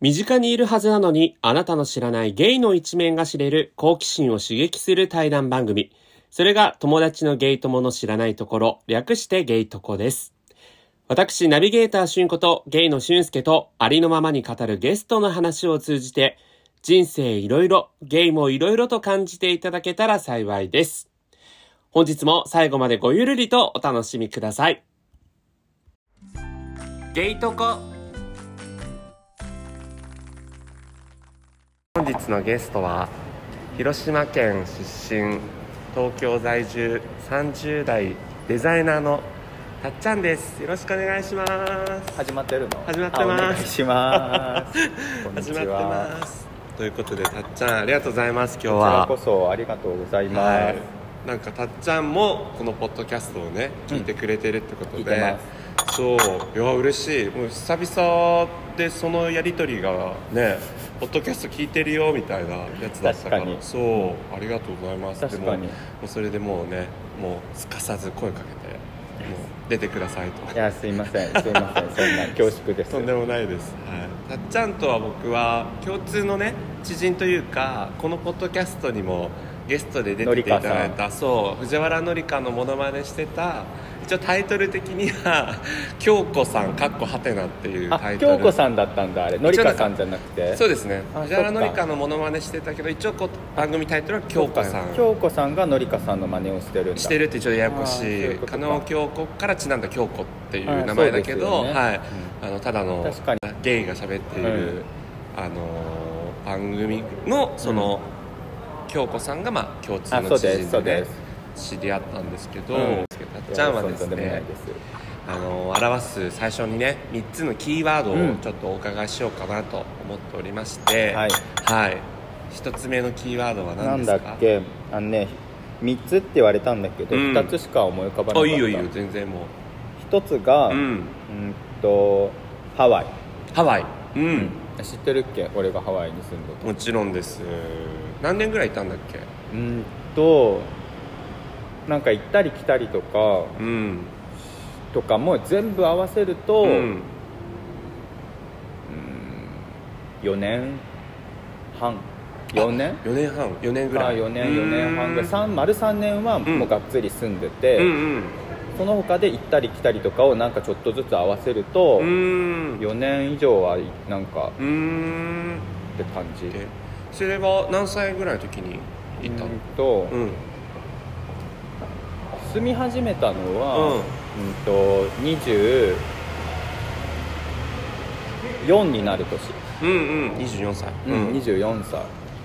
身近にいるはずなのに、あなたの知らないゲイの一面が知れる好奇心を刺激する対談番組。それが友達のゲイ友の知らないところ、略してゲイトコです。私、ナビゲーターしゅんことゲイのしゅんすけとありのままに語るゲストの話を通じて、人生いろいろ、ゲイもいろいろと感じていただけたら幸いです。本日も最後までごゆるりとお楽しみください。ゲイトコ本日のゲストは広島県出身東京在住30代デザイナーのたっちゃんです。よろしくお願いします。始まってるの？始まってます。あお願いします。始まってます。ということでたっちゃんありがとうございます。今日こちらはこそありがとうございます、はい。なんかたっちゃんもこのポッドキャストをね聞いてくれてるってことで、聞いてまそう。いや嬉しい。もう久々でそのやり取りがねポッドキャスト聞いてるよみたいなやつだったから。そうありがとうございます。確かに。でももうそれでもうねもうすかさず声かけてもう出てくださいと。いやすいませんすいませんそんな恐縮です。とんでもないです、はい、たっちゃんとは僕は共通のね知人というかこのポッドキャストにもゲストで出ていただいたそう藤原紀香のモノマネしてた一応タイトル的には「京子さんかっこはてな」っていうあタイトル。京子さんだったんだ。あれのりかさんじゃなくて。そうですね。あ藤原紀香のモノマネしてたけど一応こう番組タイトルは「京子さん」京子さんがのりかさんの真似をしてるしてるってちょっとややこしい。加納京子からちなんだ京子っていう名前だけど、ね。はい、あのただのゲイが喋っている、うん。あのー番組のその、京子さんがまあ共通の知あそうです人で,、そうでね、知り合ったんですけど、うん。たっちゃんはですねあのー表す最初にね3つのキーワードをうん。ちょっとお伺いしようかなと思っておりまして、はい。はい、1つ目のキーワードはなん何ですか？だっけ？あのね3つって言われたんだけど、うん。2つしか思い浮かばなかっいいよいいよ全然も1つが、う、ううんん、とハワイ、ハワイ。うん。知ってるっけ？俺がハワイに住んでた。もちろんです。何年ぐらいいたんだっけ？うんとなんか行ったり来たりとかうん。とかも全部合わせると、うん。4年半。4年？4年半。4年ぐまあらい。4年4年半ぐらい。3丸3年はもうがっつり住んでて、うん。うんその他で行ったり来たりとかをなんかちょっとずつ合わせると、うん。4年以上はなんかうーん。って感じ。でそれは何歳ぐらいの時に行ったの？うんと、うん住み始めたのうん。は、うん、と24になる年。うんうん。24歳。うん、24歳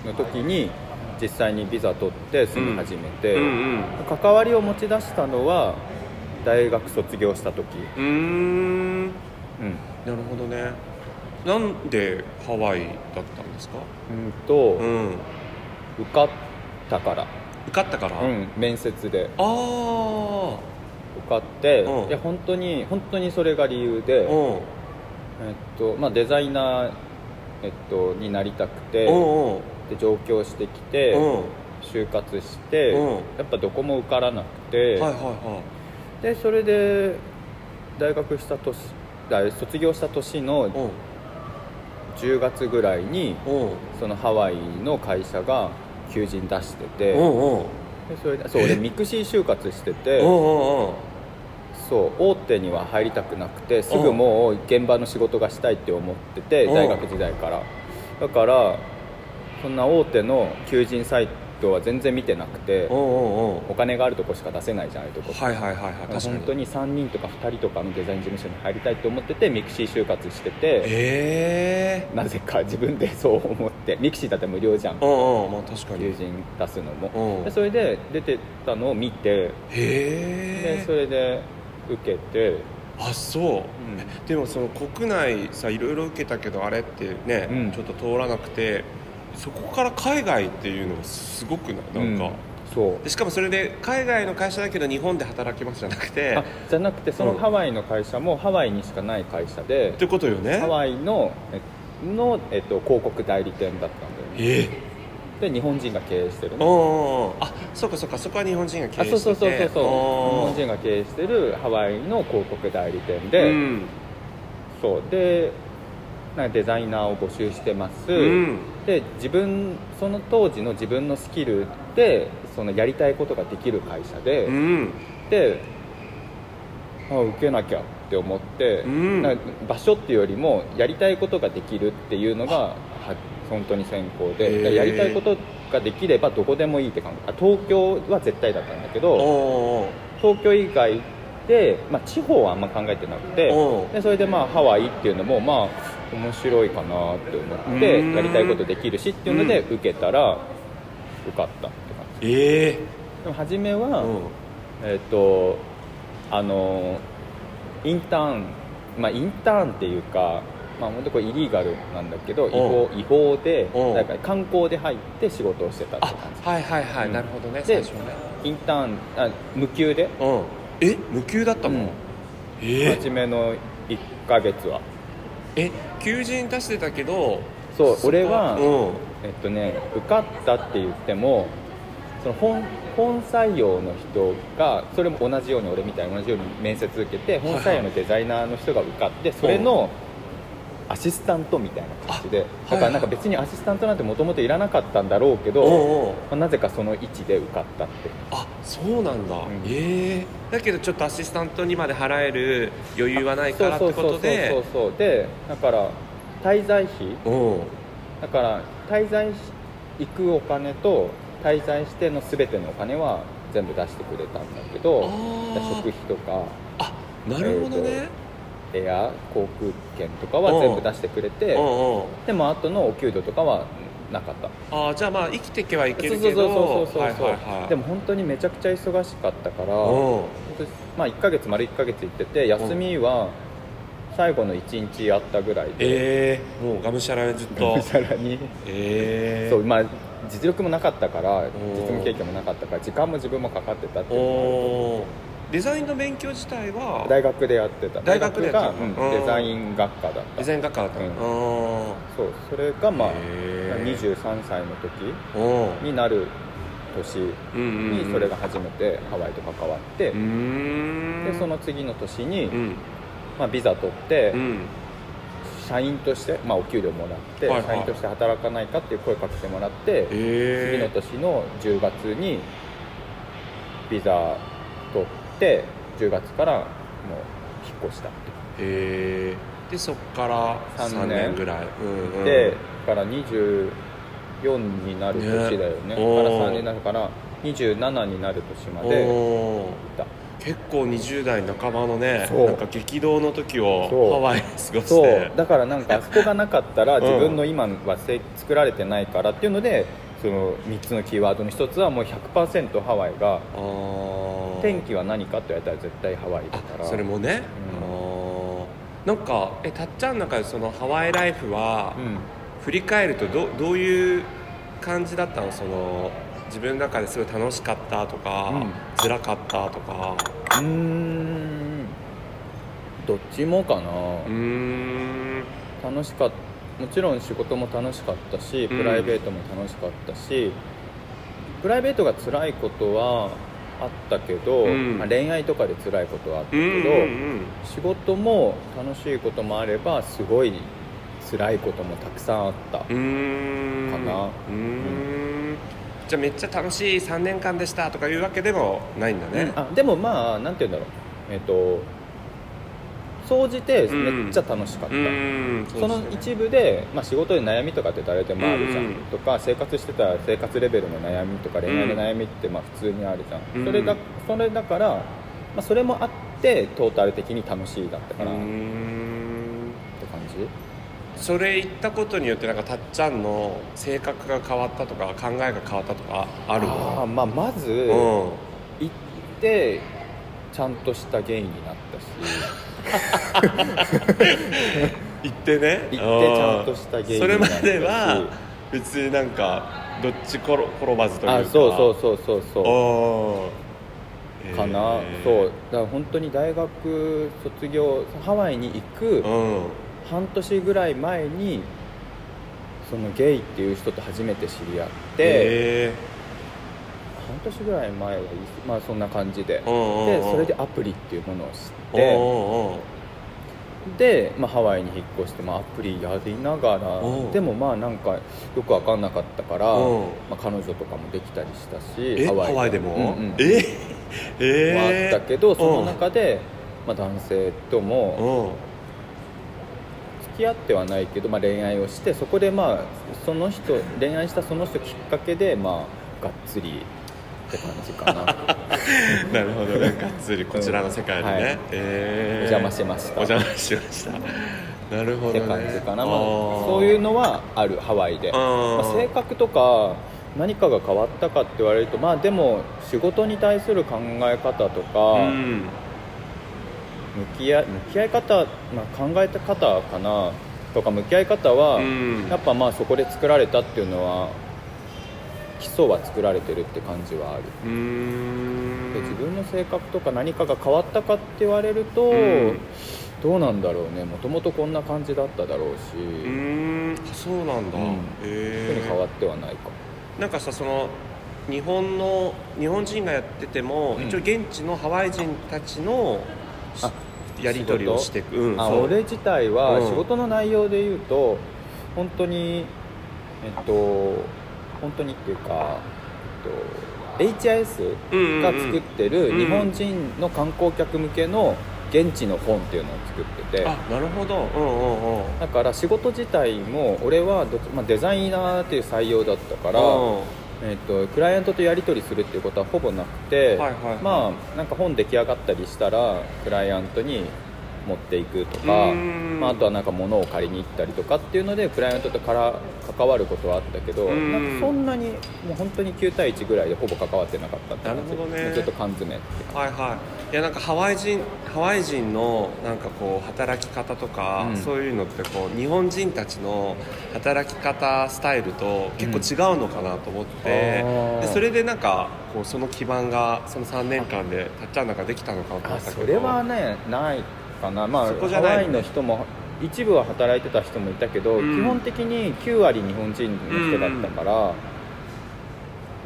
の時に実際にビザ取って住み始めて、うんうん。関わりを持ち出したのは大学卒業した時、うーん。うん、なるほどね。なんでハワイだったんですか？うんと、うん。受かったから、受かったから、うん、面接で。ああ受かって、うん。いや本当に本当にそれが理由で、うん。えっとまあ、デザイナー、えっと、になりたくて、うんうん。で上京してきて、うん。就活して、うん。やっぱどこも受からなくて、はいはいはでそれで大学した年だ卒業した年のいうん。10月ぐらいにうん。そのハワイの会社が求人出してて、うんう。んでそれでそう俺ミクシー就活してて、うんうんう。んそう大手には入りたくなくてすぐもう現場の仕事がしたいって思っててう。ん大学時代から。だからそんな大手の求人サイトは全然見てなくてうんうんう。んお金があるとこしか出せないじゃんああいうとこ。はいはいはいはい確かに。本当に3人とか2人とかのデザイン事務所に入りたいと思っててミクシー就活しててええ。なぜか自分でそう思ってミクシーだって無料じゃん。うんうんまあ確かに。求人出すのも。う。んでそれで出てたのを見てでへえ。それで受けてあそう、でもその国内さいろいろ受けたけどあれってね、うん。ちょっと通らなくてそこから海外っていうのがすごくない？なんか、うん。そう。でしかもそれで海外の会社だけど日本で働きますじゃなくてあじゃなくてそのうん。ハワイの会社もハワイにしかない会社でってことよね。ハワイのえの、えっと、広告代理店だったんだよね。え。で日本人が経営してるうんの。うんうんあそうかそうか。そこは日本人が経あ営してて。そうそうそうそうそう。日本うん人が経営してるハワイの広告代理店で、うん。そう。でなんかデザイナーを募集してます、うんで自分その当時の自分のスキルでそのやりたいことができる会社で、うん。であ受けなきゃって思って、うん。場所っていうよりもやりたいことができるっていうのがは本当に先行でやりたいことができればどこでもいいって感じあ東京は絶対だったんだけど東京以外で、まあ、地方はあんま考えてなくてでそれでまあハワイっていうのもまあ面白いかなって思ってうん。やりたいことできるしっていうので受けたら受かったって感じ。ええでも初めは、うん。えっ、とあのインターンまあインターンっていうかまあ本当これイリーガルなんだけど違法違法でうん。だから観光で入って仕事をしてたってあ感じ。はいはいはい、うんなるほどねで最初はね。インターンあ無給で、うん。え？無給だったの、うん。え初めの1ヶ月は。え？求人出してたけどそう俺は、うん。えっとね受かったって言ってもその本本採用の人がそれも同じように俺みたいに同じように面接受けて本採用のデザイナーの人が受かってそれのアシスタントみたいな感じであだからなんか別にアシスタントなんてもともといらなかったんだろうけど、おうおう。まあなぜかその位置で受かったってあそうなんだ、ん。ええ。だけどちょっとアシスタントにまで払える余裕はないからってことで。そうそうそうそうでだから滞在費。う。んだから滞在し行くお金と滞在しての全てのお金は全部出してくれたんだけどあー。食費とか。あなるほどね、エア航空券とかは全部出してくれてでも後のお給料とかはなかった。ああじゃあまあ生きていけばいけそうるけどそうそうそうそう、はいはいはい。でも本当にめちゃくちゃ忙しかったからまあ1ヶ月丸1ヶ月行ってて休みは最後の1日あったぐらいで、ええもうがむしゃらにずっと。さらに。ええそうまあ実力もなかったからん。実務経験もなかったから時間も自分もかかってたっていうのもあるデザインの勉強自体は大学でやってた。大学でやが、デザイン学科だった。デザイン学科だった。の、うん。うん。そうそれがまあへー。23歳の時う。んになる年にそれが初めてハワイと関わって、うーん。でその次の年に、うん。まあ、ビザ取って、うん。社員として、まあ、お給料もらって、はいはい。社員として働かないかっていう声かけてもらって、次のええ年の10月にビザて10月からもう引っ越したってえー、でそっから3三年。年ぐらい、うんうん、でだから24になる年だよね。ね。だからおー。3年になるから27になる年まで行った。結構20代半ばのねなんか激動の時をハワイで過ごして。そう。だからなんかあそこがなかったらん自分の今はせ作られてないからっていうのでその3つのキーワードの1つはもう100%ハワイが天気は何かって言われたら絶対ハワイだから。あそれもね、うん。なんかえたっちゃんの中でそのハワイライフは、うん。振り返るとどどういう感じだったの？その自分の中ですごい楽しかったとか、うん。辛かったとか。うーん。どっちもかな、うーん。楽しかったもちろん仕事も楽しかったしプライベートも楽しかったし、プライベートが辛いことはあったけど、うん。まあ恋愛とかで辛いことはあったうんけど、うん仕事も楽しいこともあればすごい辛いこともたくさんあった、うんうーん。かなうーん。じゃあめっちゃ楽しい3年間でしたとかいうわけでもないんだね、あでもまあなんて言うんだろう。えっ、と総じてめっちゃ楽しかった、うーん。その一部で、まあ、仕事で悩みとかって誰でもあるじゃん、うん。とか生活してたら生活レベルの悩みとか恋愛の悩みってまあ普通にあるじゃん、うん。それがそれだから、まあ、それもあってトータル的に楽しいだったかなってん感じ？それ言ったことによってなんかたっちゃんの性格が変わったとか考えが変わったとかある？のまあ、まず、うん。行ってちゃんとしたゲイになったし 行ってね。行ってちゃんとしたゲイにそれまでは別になんかどっち転転ばずというか。あそうそうそうそうそう。かな、そう。だから本当に大学卒業ハワイに行く、うん。半年ぐらい前にそのゲイっていう人と初めて知り合って、へ半年ぐらい前はまあそんな感じで、でそれでアプリっていうものを知っえてで、まあ、ハワイに引っ越して、まあ、アプリやりながらう。んでもまあなんかよく分かんなかったから、う。んまあ、彼女とかもできたりしたしえ？ハワイでも、うんうん。え？えもあー、ったけどそのうん中で、まあ、男性ともうん。付き合ってはないけど、まあ、恋愛をしてそこでまあその人恋愛したその人きっかけでまあがっつりって感じかな。なるほど。ねがっつりこちらの世界にね、はい。えー。お邪魔しました。お邪魔しました。なるほどね。って感じかな、まあそういうのはあるハワイで、まあ、性格とか何かが変わったかって言われるとまあでも仕事に対する考え方とか、うん。向き合い向き合い方、まあ、考えた方かな。とか向き合い方は、うん。やっぱまあそこで作られたっていうのは基礎は作られてるって感じはある。で自分の性格とか何かが変わったかって言われると、うん。どうなんだろうね。もともとこんな感じだっただろうし、うーん。あそうなんだ、うん。へ特えに変わってはないか。なんかさその日本の日本人がやってても、うん。一応現地のハワイ人たちのやり取りをしていく、うんあ俺自体はうん。仕事の内容で言うと本当にえっと本当にっていうか、えっと、HIS が作ってるうん。日本人の観光客向けの現地の本っていうのを作ってて。あなるほど。うんうんうん。だから仕事自体も俺はまあ、デザイナーっていう採用だったから、うん。えっとクライアントとやり取りするっていうことはほぼなくて、はいはいはい。まあなんか本出来上がったりしたらクライアントに持っていくとか、うん。まあ、あとはなんか物を借りに行ったりとかっていうのでクライアントとから関わることはあったけど、うん。なんかそんなにもう本当に9対1ぐらいでほぼ関わってなかったってなるほどね。ちょっと缶詰って感はいはい。いやなんかハワイ人ハワイ人のなんかこう働き方とか、うん。そういうのってこう日本人たちの働き方スタイルと結構違うのかなと思って、うんでそれでなんかこうその基盤がその3年間でたっちゃんなんかできたのかなと思あったけど。それはねないかな。まあそこじゃないハワイの人も一部は働いてた人もいたけど、うん。基本的に9割日本人の人だったから、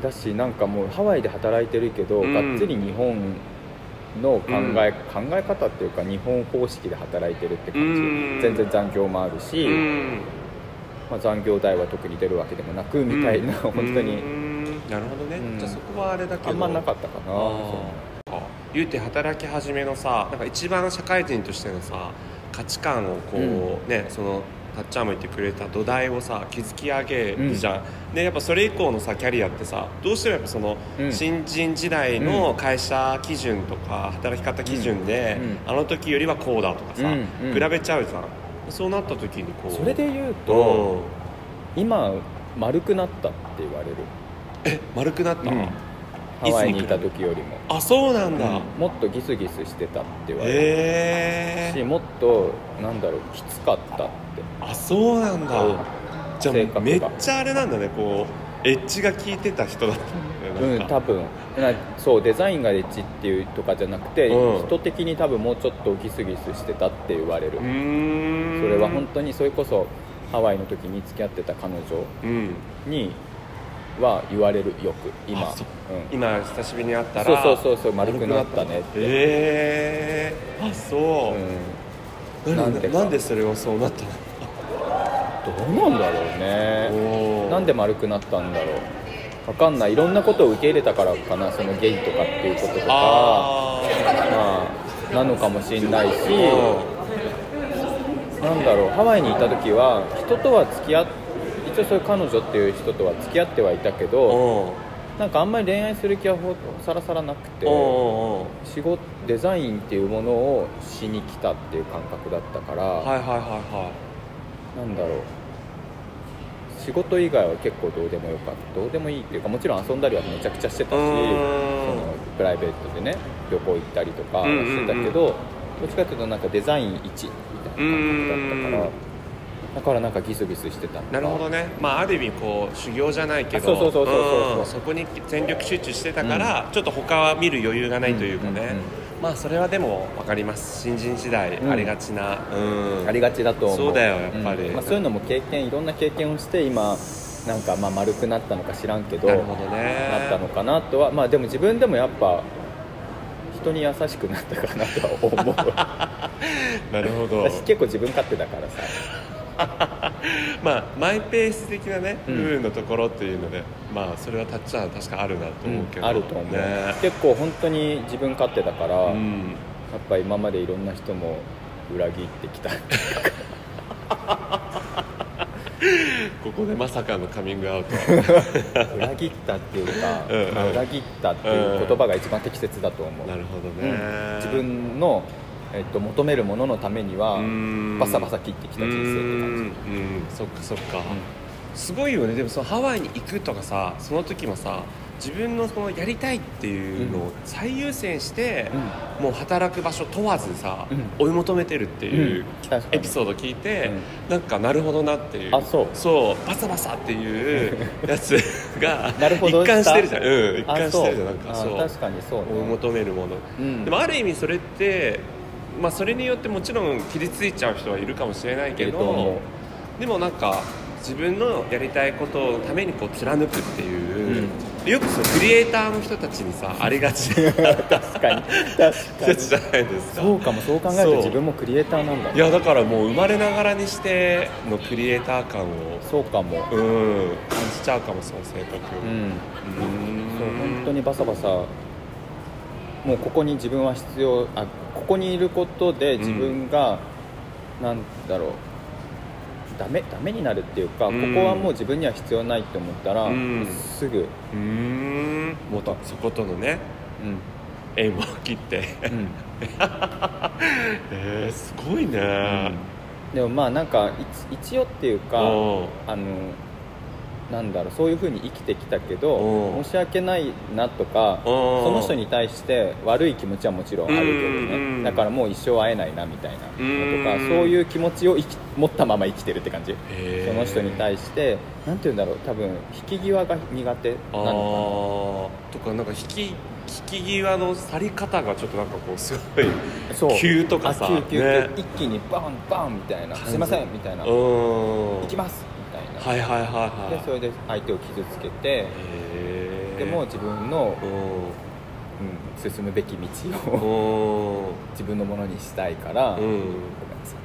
だしなんかもうハワイで働いてるけど、うん。がっつり日本の考え、考え方っていうか日本方式で働いてるって感じ、うん。全然残業もあるし、うん。まあ、残業代は特に出るわけでもなくみたいな、本当に、うん。なるほどね、うん。じゃあそこはあれだけど。あんまなかったかな。あー言うて働き始めのさなんか一番社会人としてのさ価値観をこう、ねそのたっちゃんも言ってくれた土台をさ築き上げるじゃん、でやっぱそれ以降のさキャリアってさどうしてもやっぱその、うん。新人時代の会社基準とか働き方基準で、うん。あの時よりはこうだとかさ、うん。うん。比べちゃうじゃん。そうなった時にこうそれで言ううと、ん。今丸くなったって言われる。え丸くなった、うんハワイにいた時よりも、あそうなんだ、うん。もっとギスギスしてたって言われるしへえ。もっとなんだろうきつかったって。あそうなんだ、うん。じゃあめっちゃあれなんだねこうエッジが効いてた人だったんだうんよねなんか。多分。なそうデザインがエッジっていうとかじゃなくて、うん。人的に多分もうちょっとギスギスしてたって言われる、それは本当にそれこそハワイの時に付き合ってた彼女うん。には言われるよく今。う。うん。今久しぶりに会ったそうらそうそうそう丸くなったね。って、へえあそう、うん、なんんでか。なんでそれはそうなったの？どうなんだろうね。なんで丸くなったんだろう。わかんない。いろんなことを受け入れたからかなそのゲイとかっていうこととか。あまあなのかもしれないし。ー。なんだろう。ハワイにいた時は人とは付き合っ一応そういう彼女っていう人とは付き合ってはいたけどおなんかあんまり恋愛する気はほさらさらなくて仕事デザインっていうものをしに来たっていう感覚だったから、はいはいはいはなんだろう。仕事以外は結構どうでもよかった。どうでもいいっていうかもちろん遊んだりはめちゃくちゃしてたしそのプライベートでね旅行行ったりとかはしてたけど、うんうんうん。どっちかっていうとなんかデザイン1みたいな感覚だったからうんだからなんかギスギスしてたなるほどね。まあある意味こう修行じゃないけどあそうそうそうそうそう。うんそこに全力集中してたから、ちょっと他は見る余裕がないというかね、うんうんうん。まあそれはでも分かります。新人時代うん。ありがちなうん、ありがちだと思う。そうだよやっぱり。うん。まあ、そういうのも経験いろんな経験をして今なんかまあ丸くなったのか知らんけどなるほどね。なったのかなとはまあでも自分でもやっぱ一人に優しくなったかなとは思う。なるほど。私結構自分勝手だからさ まあマイペース的なね、うん。部分のところっていうのでまあそれはタッチは確かあるなと思うけど、あると思う、ね。結構本当に自分勝手だから、やっうんぱ今までいろんな人も裏切ってきた。ここでまさかのカミングアウト。裏切ったっていうか、うんうん。まあ裏切ったっていう言葉が一番適切だと思う、なるほどうん。ね、自分の、えっと、求めるもののためにはうん。バサバサ切ってきた人生って感うん。うん。そっかそっか、すごいよね。でもそのハワイに行くとかさその時もさ自分のそのやりたいっていうのを最優先して、もう働く場所問わずさ、う追い求めてるっていうエピソード聞いて、なんかなるほどなっていう。あそう。そう。バサバサっていうやつが 一貫してるじゃん。うん一あ貫してるじゃん。なんかあそう。確かにそうね。追い求めるもの、うん。でもある意味それってまあそれによってもちろん傷ついちゃう人はいるかもしれないけどでもなんか自分のやりたいことのためにこう貫くっていう、よくそのクリエイターの人たちにさ ありがち。な確かに。確かやに。つじゃないですか。そうかもそう考えると自分もクリエイターなんだ。いやだからもう生まれながらにしてのクリエイター感をそうかも。うん。感じちゃうかもその性格。うん。うん。そう本当にバサバサ。もうここに自分は必要あここにいることで自分が、なんだろうダメダメになるっていうか、うん。ここはもう自分には必要ないって思ったら、うん。すぐ、うーん。もっとそことのねうん。縁を切って。うん。えー、すごいね、でもまあなんか一一応っていうかうん。あのなんだろうそういうふうに生きてきたけうどん。申し訳ないなとかうん。その人に対して悪い気持ちはもちろんあるけどうんねだからもう一生会えないなみたいなのとかうん。そういう気持ちを持ったまま生きてるって感じ。その人に対してなんて言うんだろう多分引き際が苦手なあのー。とかなんか引き引き際の去り方がちょっとなんかこうすごい急とかさ。あ急急急。ね。一気にバンバンみたいな。すいませんみたいな。うん。行きますはいはいはいはい。でそれで相手を傷つけてでも自分の、ううん、進むべき道んをうん 自分のものにしたいから、うん。ごめんなさ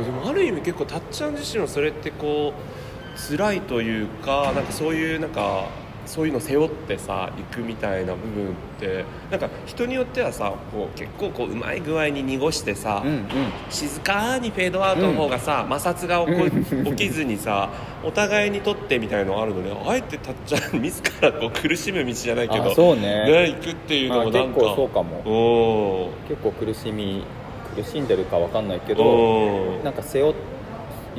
いでもある意味結構たっちゃん自身はそれってこう辛いというかなんかそういうなんかそういうの背負ってさ行くみたいな部分ってなんか人によってはさこう結構こううまい具合に濁してさ、うんうん。静かにフェードアウトの方がさ、摩擦が起こ起きずにさお互いにとってみたいのあるのであえてたっちゃん 自らこう苦しむ道じゃないけどあそうね。行くっていうまあのもなんか結構そうかも。お結構苦しみ苦しんでるかわかんないけー。どなんか背負っいろ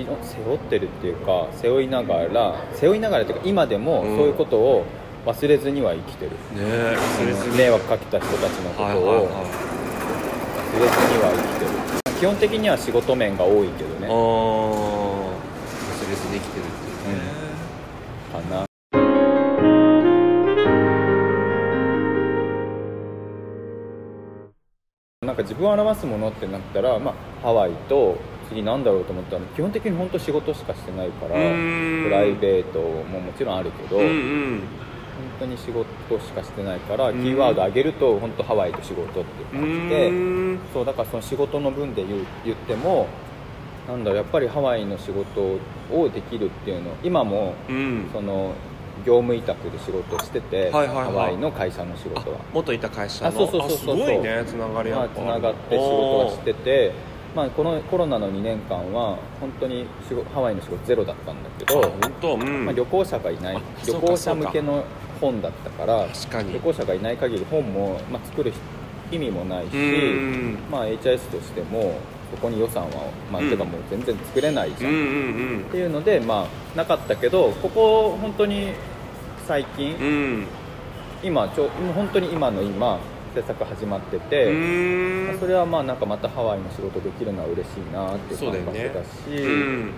背負ってるっていうか背負いながら背負いながらっていうか今でもそううんいうことを忘れずには生きてる、ねえ忘れずに。迷惑かけた人たちのことを忘れずには生きてる。基本的には仕事面が多いけどい、ね忘れずに生きてるっていうね、かな。なんか自分を表すものってなったら、まあ、ハワイと次なんだろうと思ったら基本的に本当仕事しかしてないからプライベートももちろんあるけど、うんう本ん当に仕事しかしてないから、んキーワード上げると本当ハワイと仕事っていうう感じで、そうだからその仕事の分で言う言ってもなんだろうやっぱりハワイの仕事をできるっていうの今もうん。その業務委託で仕事してて、はいはいはい。ハワイの会社の仕事は。元いた会社の。あそうそうそうそうあすごいねつながりまあ、やっぱ。つながって仕事はしてて、まあ、このコロナの2年間は本当にハワイの仕事ゼロだったんだけど、本当？うん、まあ、旅行者がいないあ旅行者向けの本だったから旅行者がいない限り本も、まあ、作る意味もないし、うん。まあ、HIS としてもそこに予算は、まあうん。てかもう全然作れないじゃん、うんうんっていうので、まあ、なかったけどここ本当に最近、うんうん。今ちょ本当に今の今制作始まってて、それはまあなんかまたハワイの仕事できるのは嬉しいなっていう感覚だしうん。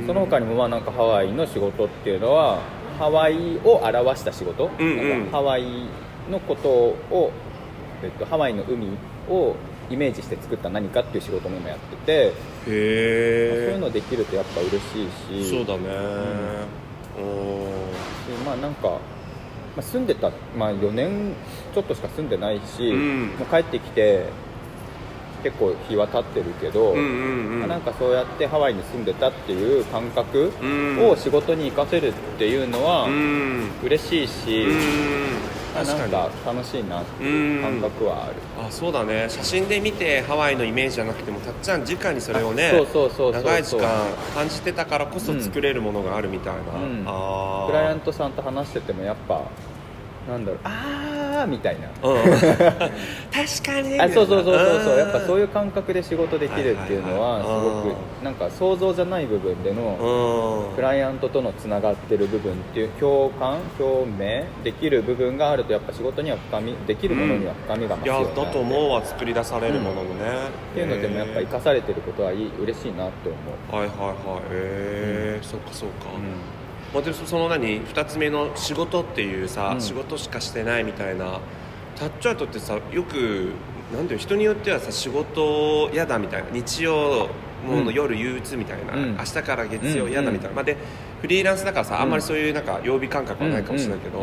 うん。その他にもまあなんかハワイの仕事っていうのはハワイを表した仕事、うんうん。なんかハワイのことを、えっと、ハワイの海をイメージして作った何かっていう仕事も今やってて、へそうえいうのできるとやっぱ嬉しいし。そうだね。うん。でまあなんかあ、住んでた、まあ、4年ちょっとしか住んでないし、うん。もう帰ってきて結構日は経ってるけど、うんうんうん。まあなんかそうやってハワイに住んでたっていう感覚うん。を仕事に生かせるっていうのはうん。嬉しいし、うん。あなん確か楽しいなっていう感覚はある、あそうだね。写真で見てハワイのイメージじゃなくてもたっちゃん直にそれをねそうそうそうそう長い時間感じてたからこそ作れるものがあるみたいな、うん。あクライアントトさんと話しててもやっぱなんだろう。あー。みたいな。うん、確かに。あそうそうそうそうそう。やっぱそういいう感覚で仕事できるっていうのはすはいはいはい。ごくなんか想像じゃない部分でのうん。クライアントとのつながってる部分っていう共感共鳴できる部分があるとやっぱ仕事には深みできるものには深みが増いやすよね、だと思うわ作り出されるもののね、っていうのでもやっぱ生かされてることはいい嬉しいなって思う、はいはいはい。へえ、そっかそっか、うんまあ、でその何2つ目の仕事っていうさ、うん。仕事しかしてないみたいなタッチアートってさよくなんていう人によってはさ仕事嫌だみたいな日曜もううん。夜憂鬱みたいな、うん。明日から月曜嫌だみたいな、うんまあ、でフリーランスだからさ、うん。あんまりそういうなんか曜日感覚はないかもしれないけど、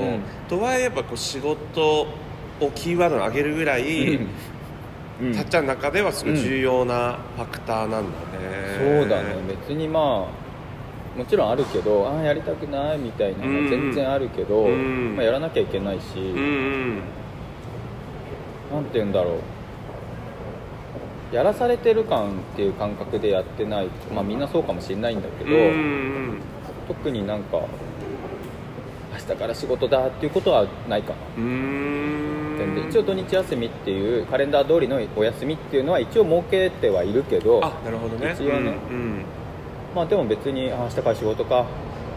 とはいえやっぱこう仕事をキーワードに上げるぐらい、うん。たっちゃんの中ではすごい重要なファクターなんだね、そうだね。別にまあもちろんあるけどああやりたくないみたいなのは全然あるけど、うん。まあ、やらなきゃいけないし、うんうん。なんて言うんだろう。やらされてる感っていう感覚でやってないまあみんなそうかもしれないんだけど、うんうん特になんか明日から仕事だっていうことはないかな。全然。一応土日休みっていうカレンダー通りのお休みっていうのは一応設けてはいるけどあなるほどね。一応ね。うんまあでも別にあ明日から仕事か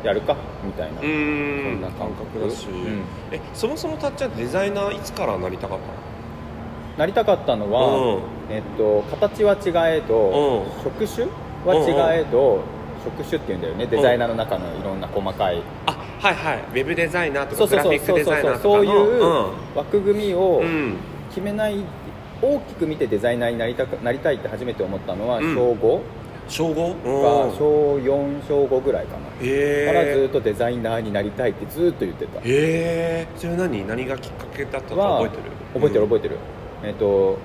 やるかみたいな、うんうん。そんな感覚だし、うん。えそもそもたっちゃんデザイナーいつからなりたかったなりたかったのは、うん。えっと、形は違えど、うん。職種は違えど、職種っていうんだよね。デザイナーの中のいろんな細かい、あはいはい。ウェブデザイナーとそうそうかグラフィックそうそうデザイナーとかそういうの枠組みをうん、うん決めない大きく見てデザイナーになりたくなりたいって初めて思ったのはうん。小5小 5? か小4小5ぐらいかな、へからずっえとデザイナーになりたいってずっと言ってた。へえ。それ何？何がきっかけだったかは覚えてる？覚えてる覚ええてる、えっと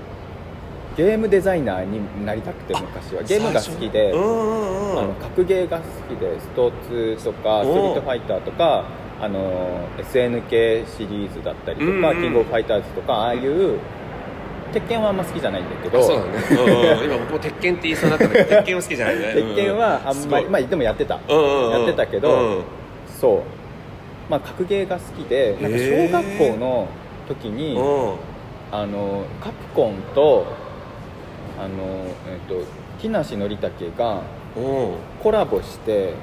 ゲームデザイナーになりたくて昔は。ゲームが好きで、うんうんうん。あの格ゲーが好きでスト2とかストリートファイターとかあの SNK シリーズだったりとか、うんうん。キングオブファイターズとかああいう鉄拳はあんま好きじゃないんだけどあそうだね、今僕も鉄拳って言いそうになったんだけど 鉄拳は好きじゃないね。鉄拳はあんまり、まあ、でもやってた、うんうんうん。やってたけど、うんそう。まあ格ゲーが好きでなんか小学校の時に、うん。あのカプコンとあの、えっと木梨憲武がうん。コラボして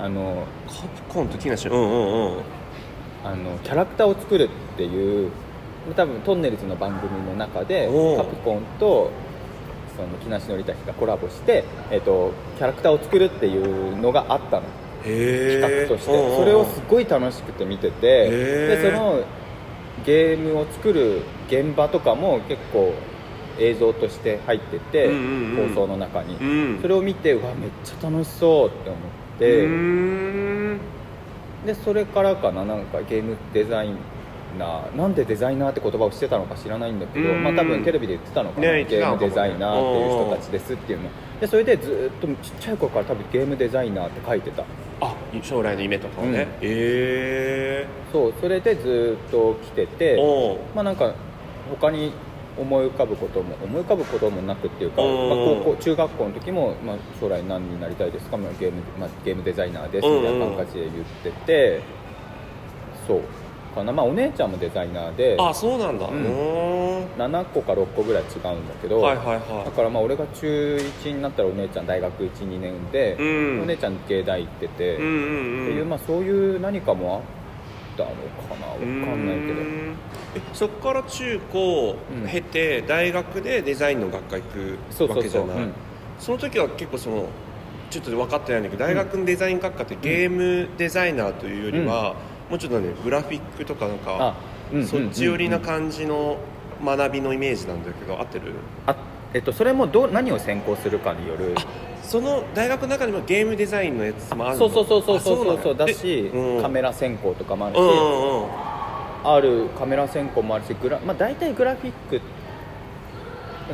あのカプコンと木梨？うんうんうん。あのキャラクターを作るっていう多分トンネルズの番組の中でカプコンとその木梨憲武がコラボして、えっとキャラクターを作るっていうのがあったの。企画として。それをすごい楽しくて見ててでそのゲームを作る現場とかも結構映像として入ってて、うんうんうん。放送の中に、うん。それを見てうわめっちゃ楽しそうって思っうて、でそれからかななんかゲームデザイナーなんでデザイナーって言葉をしてたのか知らないんだけど、うん。まあ、多分テレビで言ってたのかな、ね。ゲームデザイナーっていう人たちですっていうの。でそれでずっとちっちゃい頃から多分ゲームデザイナーって書いてた。あ将来の夢とかをね、うん。へえそうそれでずっと来ててまあなんか他に思い浮かぶことも思い浮かぶこともなくっていうか、まあ、うん高校中学校の時も、まあ、将来何になりたいですか、まあ、ゲーム、まあ、ゲームデザイナーですみたいな感じで言ってて、そうかな。まあお姉ちゃんもデザイナーで。あそうなんだ。ううんん。7個か6個ぐらい違うんだけど、はいはいだはからまあ俺が中1になったらお姉ちゃん大学12年で、うん。お姉ちゃん芸大行ってて、いうんうんうん。っていうまあそういう何かもあったのかな。わかんないけど。そこから中高うん。経て大学でデザインの学科行くわけじゃない？うん。その時は結構そのちょっと分かってないんだけど大学のデザイン学科ってゲームデザイナーというよりは、もうちょっとねグラフィックとかなんかあ、うんそっち寄りなじ感じの学びのイメージなんだけど合ってる？あえっとそれもどう何を専攻するかによる。その大学の中にもゲームデザインのやつもあるの？そうそうそうそうそうそうだ。し、えうん。カメラ専攻とかもあるし、うんうんうん。あるカメラ専攻もあるしグラ、まあ、大体グラフィック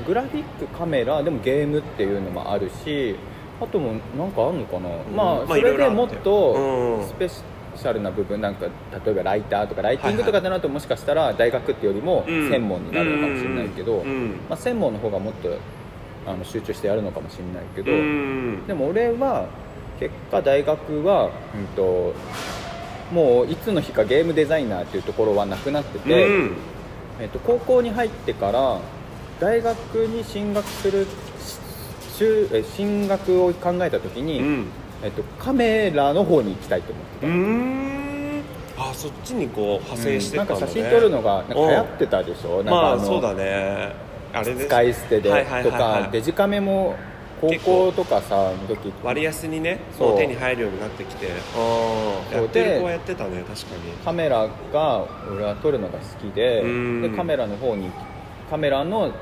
グラフィックカメラでもゲームっていうのもあるしあともなんかあるのかな、まあまあそれでもっいろいろあって。とうんスペシャルな部分なんか例えばライターとかライティングとかってなるともしかしたら大学っていうよりもうん。専門になるのかもしれないけど、うん。まあ、専門の方がもっとあの集中してやるのかもしれないけど、うん。でも俺は結果大学は、うん、ともういつの日かゲームデザイナーっていうところはなくなってて、うん。えっと高校に入ってから大学に進学するし就え進学を考えた時に、うんえっと、カメラの方に行きたいと思ってうた、ん。あそっちにこう派生してなんたんだ、ねか写真撮るのがなんか流行ってたでしょ、なんかのまあそうだね。あれ使い捨てでとはいかデジカメも高校とかさの時割安にねそう。手に入るようになってきて。やってるで子はやってたね確かに。カメラが俺は撮るのが好きでうん。でカメラの方にカメラの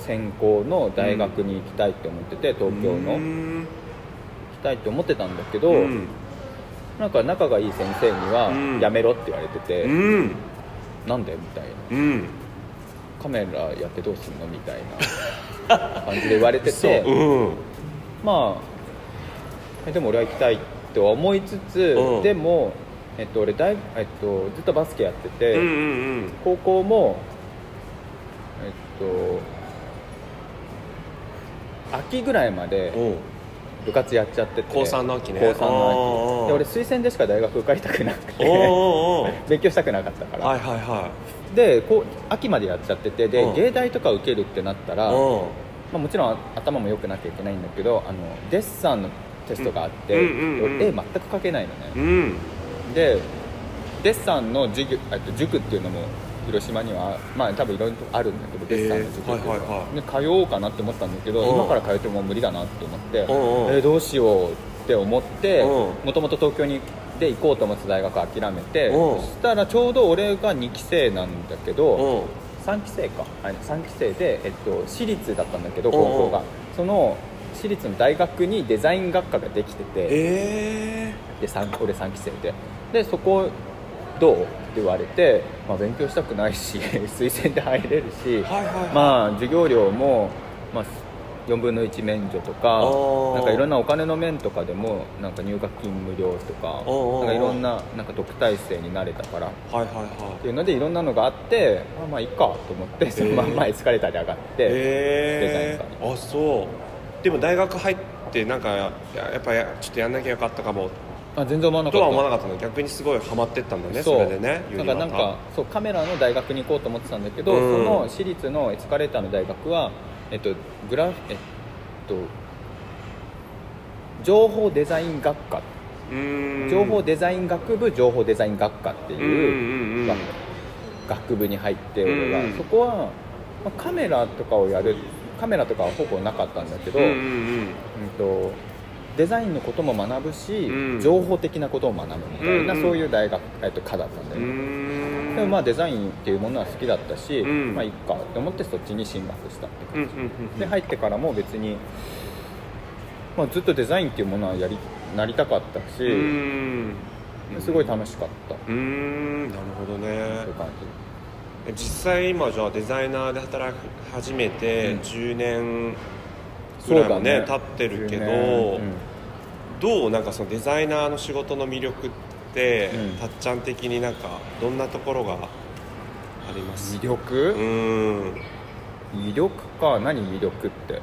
専攻の大学に行きたいって思ってて東京のたいって思ってたんだけど、うん。なんか仲がいい先生にはうん。やめろって言われてて、うん。なんでみたいな。うん。カメラやってどうすんのみたいな感じで言われてて う。ん。まあえでも俺は行きたいとは思いつつ、うん。でも、えっと、俺大、えっと、ずっとバスケやってて、うんうん。高校もえっと秋ぐらいまでうん部活やっちゃってて。高三の秋ね。高三のあー秋で俺推薦でしか大学受かりたくなくて。勉強したくなかったから、ーはいはいはでこう秋までやっちゃっててで、うん。芸大とか受けるってなったら、いうん。まあ、もちろん頭も良くなきゃいけないんだけどあのデッサンのテストがあって、うん。俺絵全く描けないのね、うん。でデッサンの授業えっと塾っていうのも広島にはまあ多分いろいろあるんだけどデッサンの塾っていうのはいはいはい。で通おうかなって思ったんだけどうん。今から通っても無理だなって思ってえーどうしようって思ってうん。もともと東京にで行こうと思ってた大学諦めてうん。そしたらちょうど俺が2期生なんだけどうん。3期生か、はい、3期生で、えっと、私立だったんだけどうん。高校が。その私立の大学にデザイン学科ができてて。えで三俺3期生で。でそこどう？って言われて、まあ、勉強したくないし 推薦で入れるし、ー、はいはいはい。まあ授業料も、まあ、4分の1免除とかなんかいろんなお金の面とかでもなんか入学金無料とかなんかいろんななんか特待生になれたから。っはいはい。はていうのでいろんなのがあってまあまあいいかと思ってそのまんまエスカレーターで上がって、いえデザインあそう。でも大学入ってなんかややっぱやちょっとやんなきゃよかったかもあ全然思わなかった。とは思わなかったの。逆にすごいハマってったんだねそれでねなんかなんかそうカメラの大学に行こうと思ってたんだけど、うん。その私立のエスカレーターの大学は、えっと、グラえっと情報デザイン学科。情報デザイン学部情報デザイン学科ってうんいう、学学部に入って俺が、うん。そこは、まあカメラとかをやるカメラとかはほぼなかったんだけど、うんうん。うんとデザインのことも学ぶし、うん。情報的なことを学ぶみたいな、うんうん。そういう大学、えっと、科だったんだよね、でもまあデザインっていうものは好きだったし、うん。まあいいかって思ってそっちに進学したって感うんうんうんじで入ってからも別に、まあ、ずっとデザインっていうものはやりなりたかったし、すごい楽しかった、うーん。なるほどそうねいう感実際今じゃあデザイナーで働き始めてうん。10年じぐらいもね。そうだ経ってるけど、10年うん。どうなんかそのデザイナーの仕事の魅力って、うん。たっちゃん的になんかどんなところがあります？魅力、うーん。魅力か？何魅力って？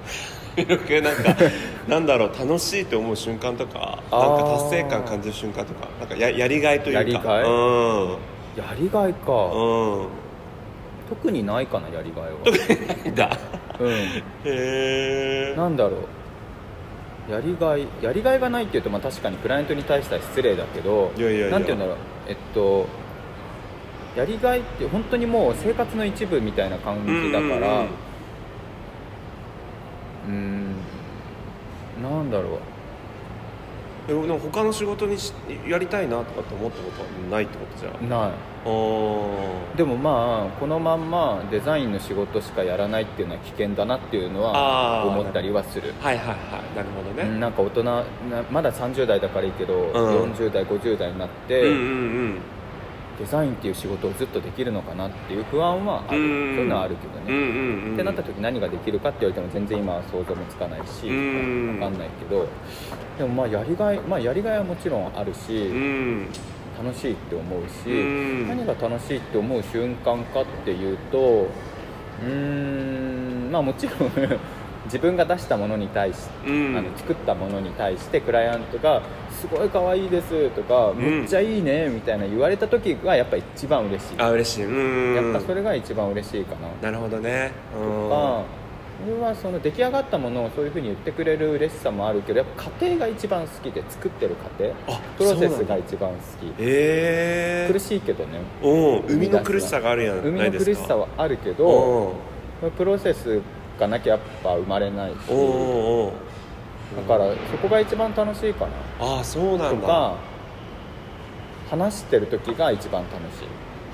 魅力？なんか なんだろう？楽しいと思う瞬間とかあー。なんか達成感感じる瞬間とかなんかややりがいというか。やりがい？うん。やりがいか、うん。特にないかなやりがいは。だうん。へえなんだろう。やりがいやりがいがないっていうと、まあ、確かにクライアントに対しては失礼だけどいやいやいや。なんて言うんだろう。えっとやりがいって本当にもう生活の一部みたいな感じだからうんうーんなんだろうでも他の仕事にしやりたいなとかって思ったことはないってことじゃん。ない。あでもまあこのまんまデザインの仕事しかやらないっていうのは危険だなっていうのは思ったりはする。はいはいはい。なるほどね、うんなんか大人なまだ30代だからいいけど、ん。40代50代になって、うんうんうんデザインっていう仕事をずっとできるのかなっていう不安はある。そういうのはあるけどね、うんうんうん。ってなった時何ができるかって言われても全然今は想像もつかないし、うん。分かんないけど。でもまあやりがいまあやりがいはもちろんあるし、うん。楽しいって思うし、うん。何が楽しいって思う瞬間かっていうとうーんまあもちろん 自分が出したものに対して、うん。あの作ったものに対してクライアントが「すごい可愛いです」とか「んむっちゃいいね」みたいな言われた時がやっぱ一番嬉しい、あ嬉しい。うん。やっぱそれが一番嬉しいかな、なるほどね。うん。とか俺はその出来上がったものをそういうふうに言ってくれる嬉しさもあるけどやっぱ過程が一番好きで作ってる過程あプロセスが一番好き。ええ苦しいけどね。うん生みの苦しさがあるやん。生みの苦しさはあるけう。どんプロセスがなきゃやっぱ生まれないし。おおおだからそこが一番楽しいかな。ああそうなんだ。とか話してる時が一番楽しい。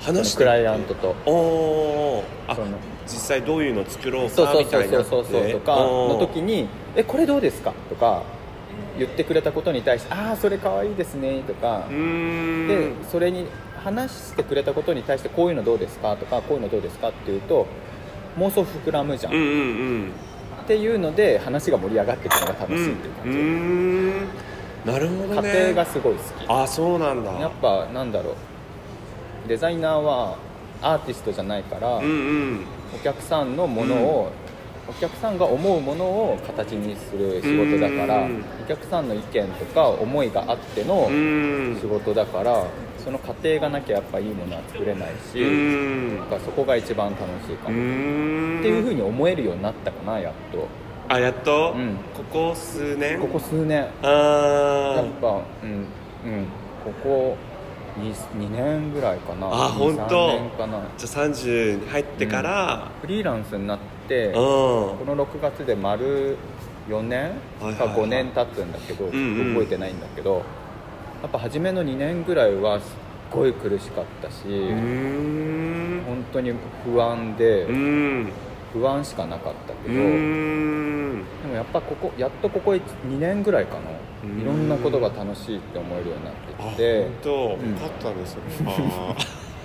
話してクライアントと。おおあその実際どういうの作ろうそうそうそうかみたいな。そうそうとかの時に「えこれどうですか?」とか言ってくれたことに対して「ああそれ可愛いですね」とか。でそれに話してくれたことに対してこういうのどうですか？とかこういうのどうですか？っていうと妄想膨らむじゃん、うんうんうんっていうので話が盛り上がっていくのが楽しいっていうう感じ、ん。なるほどね。家庭がすごい好き。あそうなんだ。やっぱなんだろう。デザイナーはアーティストじゃないから、うんうん。お客さんのものを、お客さんが思うものを形にする仕事だから、うん。お客さんの意見とか思いがあってのうん。仕事だから、その過程がなきゃやっぱいいものは作れないし、うん。だからそこが一番楽しいかうも、ん。っていうふうに思えるようになったかなやっと。あやっと、うん。ここ数年？ここ数年。あー。やっぱうんうん。ここ 2, 2年ぐらいかな。あ本当？2 3年かな。じゃあ30に入ってから？フリーランスになって、うん。この6月で丸4年？かはいはいはい。5年経つんだけど、んうん。覚えてないんだけどやっぱ初めの2年ぐらいはすっごい苦しかったし、本当に不安で、うん。不安しかなかったけうど、ん。でもやっぱここやっとここ2年ぐらいかうん。ないろんなことが楽しいって思えるようになってあきて本当、うん。よかったねそれ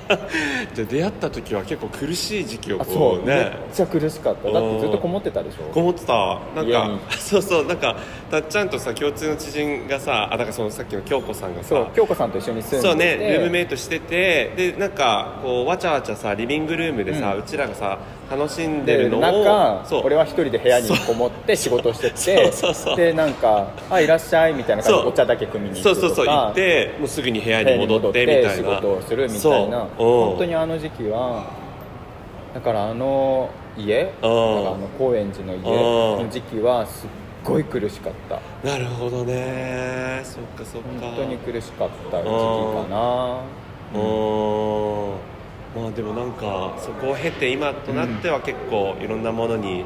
あーじゃあ出会った時は結構苦しい時期をこうう。めっねちゃ苦しかった。だってずっとこもってたでしょ？こもってた。なんかそうそう。なんかたっちゃんとさ共通の知人がさあだからそのさっきの京子さんがさ。そう京子さんと一緒に住んでて。そうねルームメイトしててでなんかこうわちゃわちゃさリビングルームでさ、ううんちらがさ楽しんででるのを中そう。俺は一人で部屋にこもって仕事しててそうそうそう。でなんか「あいらっしゃい」みたいな感じそう。でお茶だけ汲みに行そうくとか。そうそう行ってもうすぐに部屋にに戻ってみたいな。仕事をするみたいな本当にあの時期はだからあの家だからあの高円寺の家の時期はすっごい苦しかった。なるほどね。そっかそっか。本当に苦しかった時期かな。うーん。まあでもなんかそこを経て今となっては結構いろんなものに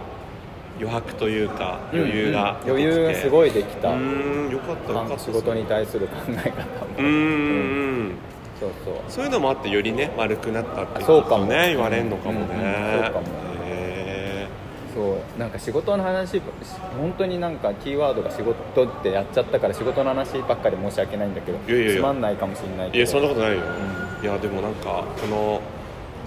余白というか余裕がうん余裕がすごいできた。うーん。よかった仕事に対する考え方も。うーんそうそう。そういうのもあってよりね丸くなったってそうかも。ね言われるのかもね、うんうんそうかもへそうなんか仕事の話本当になんかキーワードが仕事ってやっちゃったから仕事の話ばっかり申し訳ないんだけどつまんないかもしれないけど。ーいやそんなことないよ、ういやでもなんかこの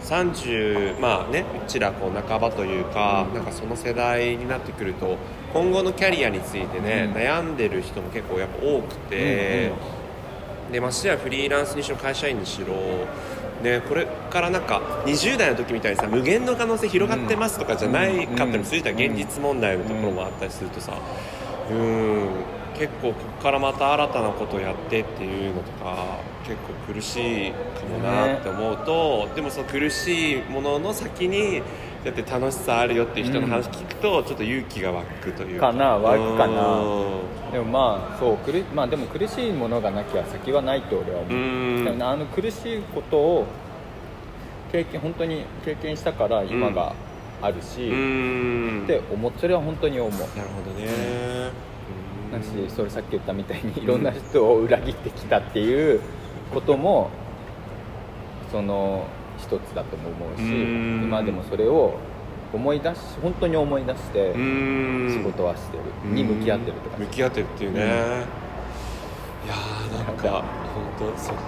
30まあねうちらこう半ばというか、なんかその世代になってくると今後のキャリアについてね、うん。悩んでる人も結構やっぱ多くて、でましてやフリーランスにしろ会社員にしろ。ね、これからなんか20代の時みたいにさ無限の可能性広がってますとかじゃないかったりするじゃ現実問題のところもあったりするとさ。うん。結構ここからまた新たなことをやってっていうのとか結構苦しいかもなって思うと、でもその苦しいものの先にだって楽しさあるよっていう人の話聞くとちょっと勇気が湧くというか。な湧くかな。うん。でもまあそう苦まあでも苦しいものがなきゃ先はないと俺は思う、あの苦しいことを経験本当に経験したから今があるし、うん。って思うそれは本当に思うなるほどね、だしそれさっき言ったみたいにいろんな人を裏切ってきたっていうこともその一つだとも思うしうん。今でもそれを思い出し本当に思い出してうん。仕事はしてる。に向き合ってるとか。向き合ってるっていうね、いやーなんか本当そっか。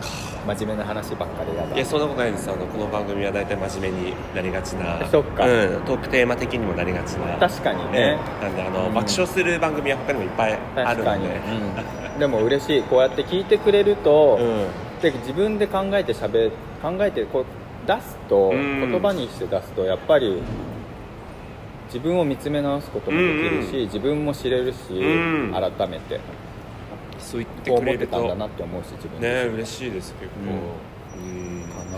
真面目な話ばっかりやだ。いやそんなことないです。あのこの番組は大体真面目になりがちな。そっか。うん、トークテーマ的にもなりがちな。確かにね。ね。なんであの、うん。爆笑する番組は他にもいっぱいある確かに、のでうん、でも嬉しい。こうやって聞いてくれると、うん。で自分で考えてしゃべ考えてこう出すと、うん。言葉にして出すとやっぱり自分を見つめ直すこともできるし、うん。自分も知れるし、うん。改めて。そう言ってくれると。てたんだなって思うし自分ねで、嬉しいです結構、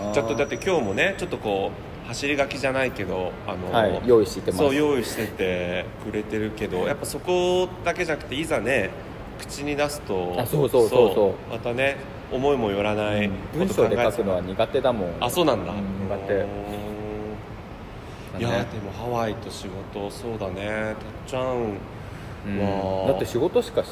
うん。ちょっとだって今日もねちょっとこう走り書きじゃないけどあの、はい、用意してます。そう用意しててくれてるけどやっぱそこだけじゃなくていざね口に出すとあそうそうそう。そうまたね思いもよらない文章で書くのは苦手だもん。あそうなんだ、うん苦手うんいやねでもハワイと仕事そうだね。たっちゃんうん。だって仕事しかし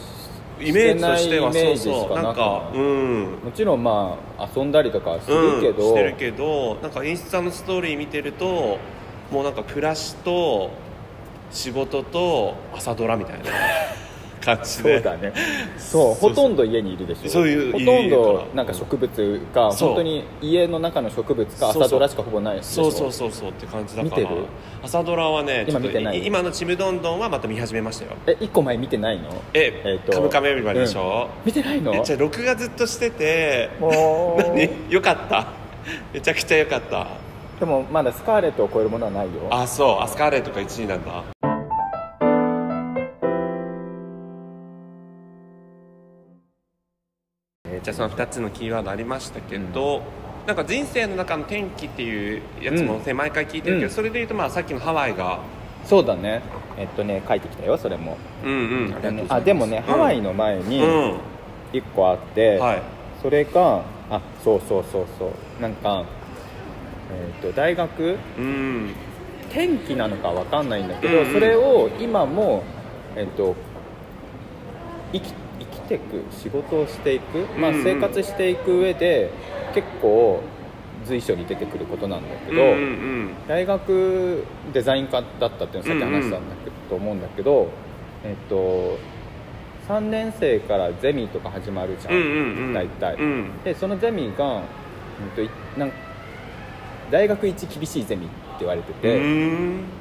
イメージとしてはそうそう。なんかうん。もちろんまあ遊んだりとかはするけど、うん、してるけどなんかインスタのストーリー見てるともうなんか暮らしと仕事と朝ドラみたいな感じで。そうだね。そうほとんど家にいるでしょ。そういうほとん家どなんか植物かそう。本当に家の中の植物か朝ドラしかほぼないそうそうそうそうって感じだから。見てる？朝ドラはねちょっと今見てない？い今の「ちむどんどん」はまた見始めましたよ。え一個前見てないの？ええーと。カムカムエヴリバディ」でしょ、見てないの？えじゃあ録画ずっとしてて。もう何？よかった？めちゃくちゃよかった。でもまだスカーレットを超えるものはないよ。あそう。アスカーレットが1位なんだじゃあその2つのキーワードありましたけど、なんか人生の中の転機っていうやつもね、毎回聞いてるけど、うん。それでいうとまあさっきのハワイがそうだね。えっとね書いてきたよそれも。うんうん。ありがとうございます。あでもね、うん。ハワイの前にうん。一個あって、はい。それがあそうそうそうそう。なんか、えー、と大学うん。天気なのかわかんないんだけど、うんうん。それを今も、えっと生き生きていく仕事をしていく、まあ、うん。うん生活していく上で結構随所に出てくることなんだけど、うんうん大学デザイン科だったっていうのをさっき話したんだけど、と思うんだけど、えっと3年生からゼミとか始まるじゃん、うんうんうん。大体、うん。でそのゼミが、うんといなん大学一厳しいゼミって言われてて、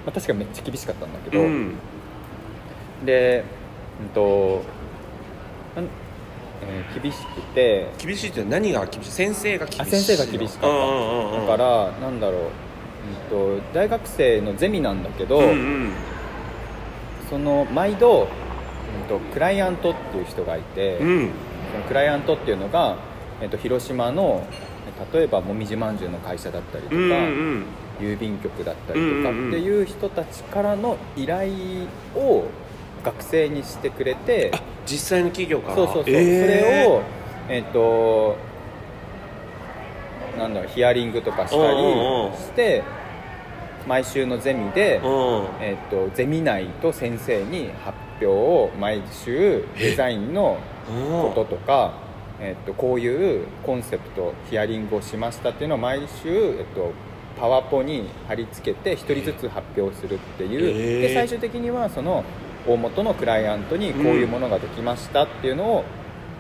まあ、確かめっちゃ厳しかったんだけど、うん。で、うんとえー厳しくて。厳しいって何が厳しい？先生が厳しいあ先生が厳しかった、だからなんだろう、うん、と大学生のゼミなんだけど、うんうん。その毎度、うん、とクライアントっていう人がいて、うん。そのクライアントっていうのが、えっと広島の例えばもみじまんじゅうの会社だったりとか、うんうん。郵便局だったりとかっていう人たちからの依頼を学生にしてくれて、あ実際の企業から？そうそうそう、えー。それをえっ、となんだろうヒアリングとかしたりして毎週のゼミで、うん。えっとゼミ内と先生に発表を毎週デザインのこととか、えっとこういうコンセプトヒアリングをしましたっていうのを毎週、えっとパワポに貼り付けて1人ずつ発表するっていう、で最終的にはその大元のクライアントにこういうものができましたっていうのを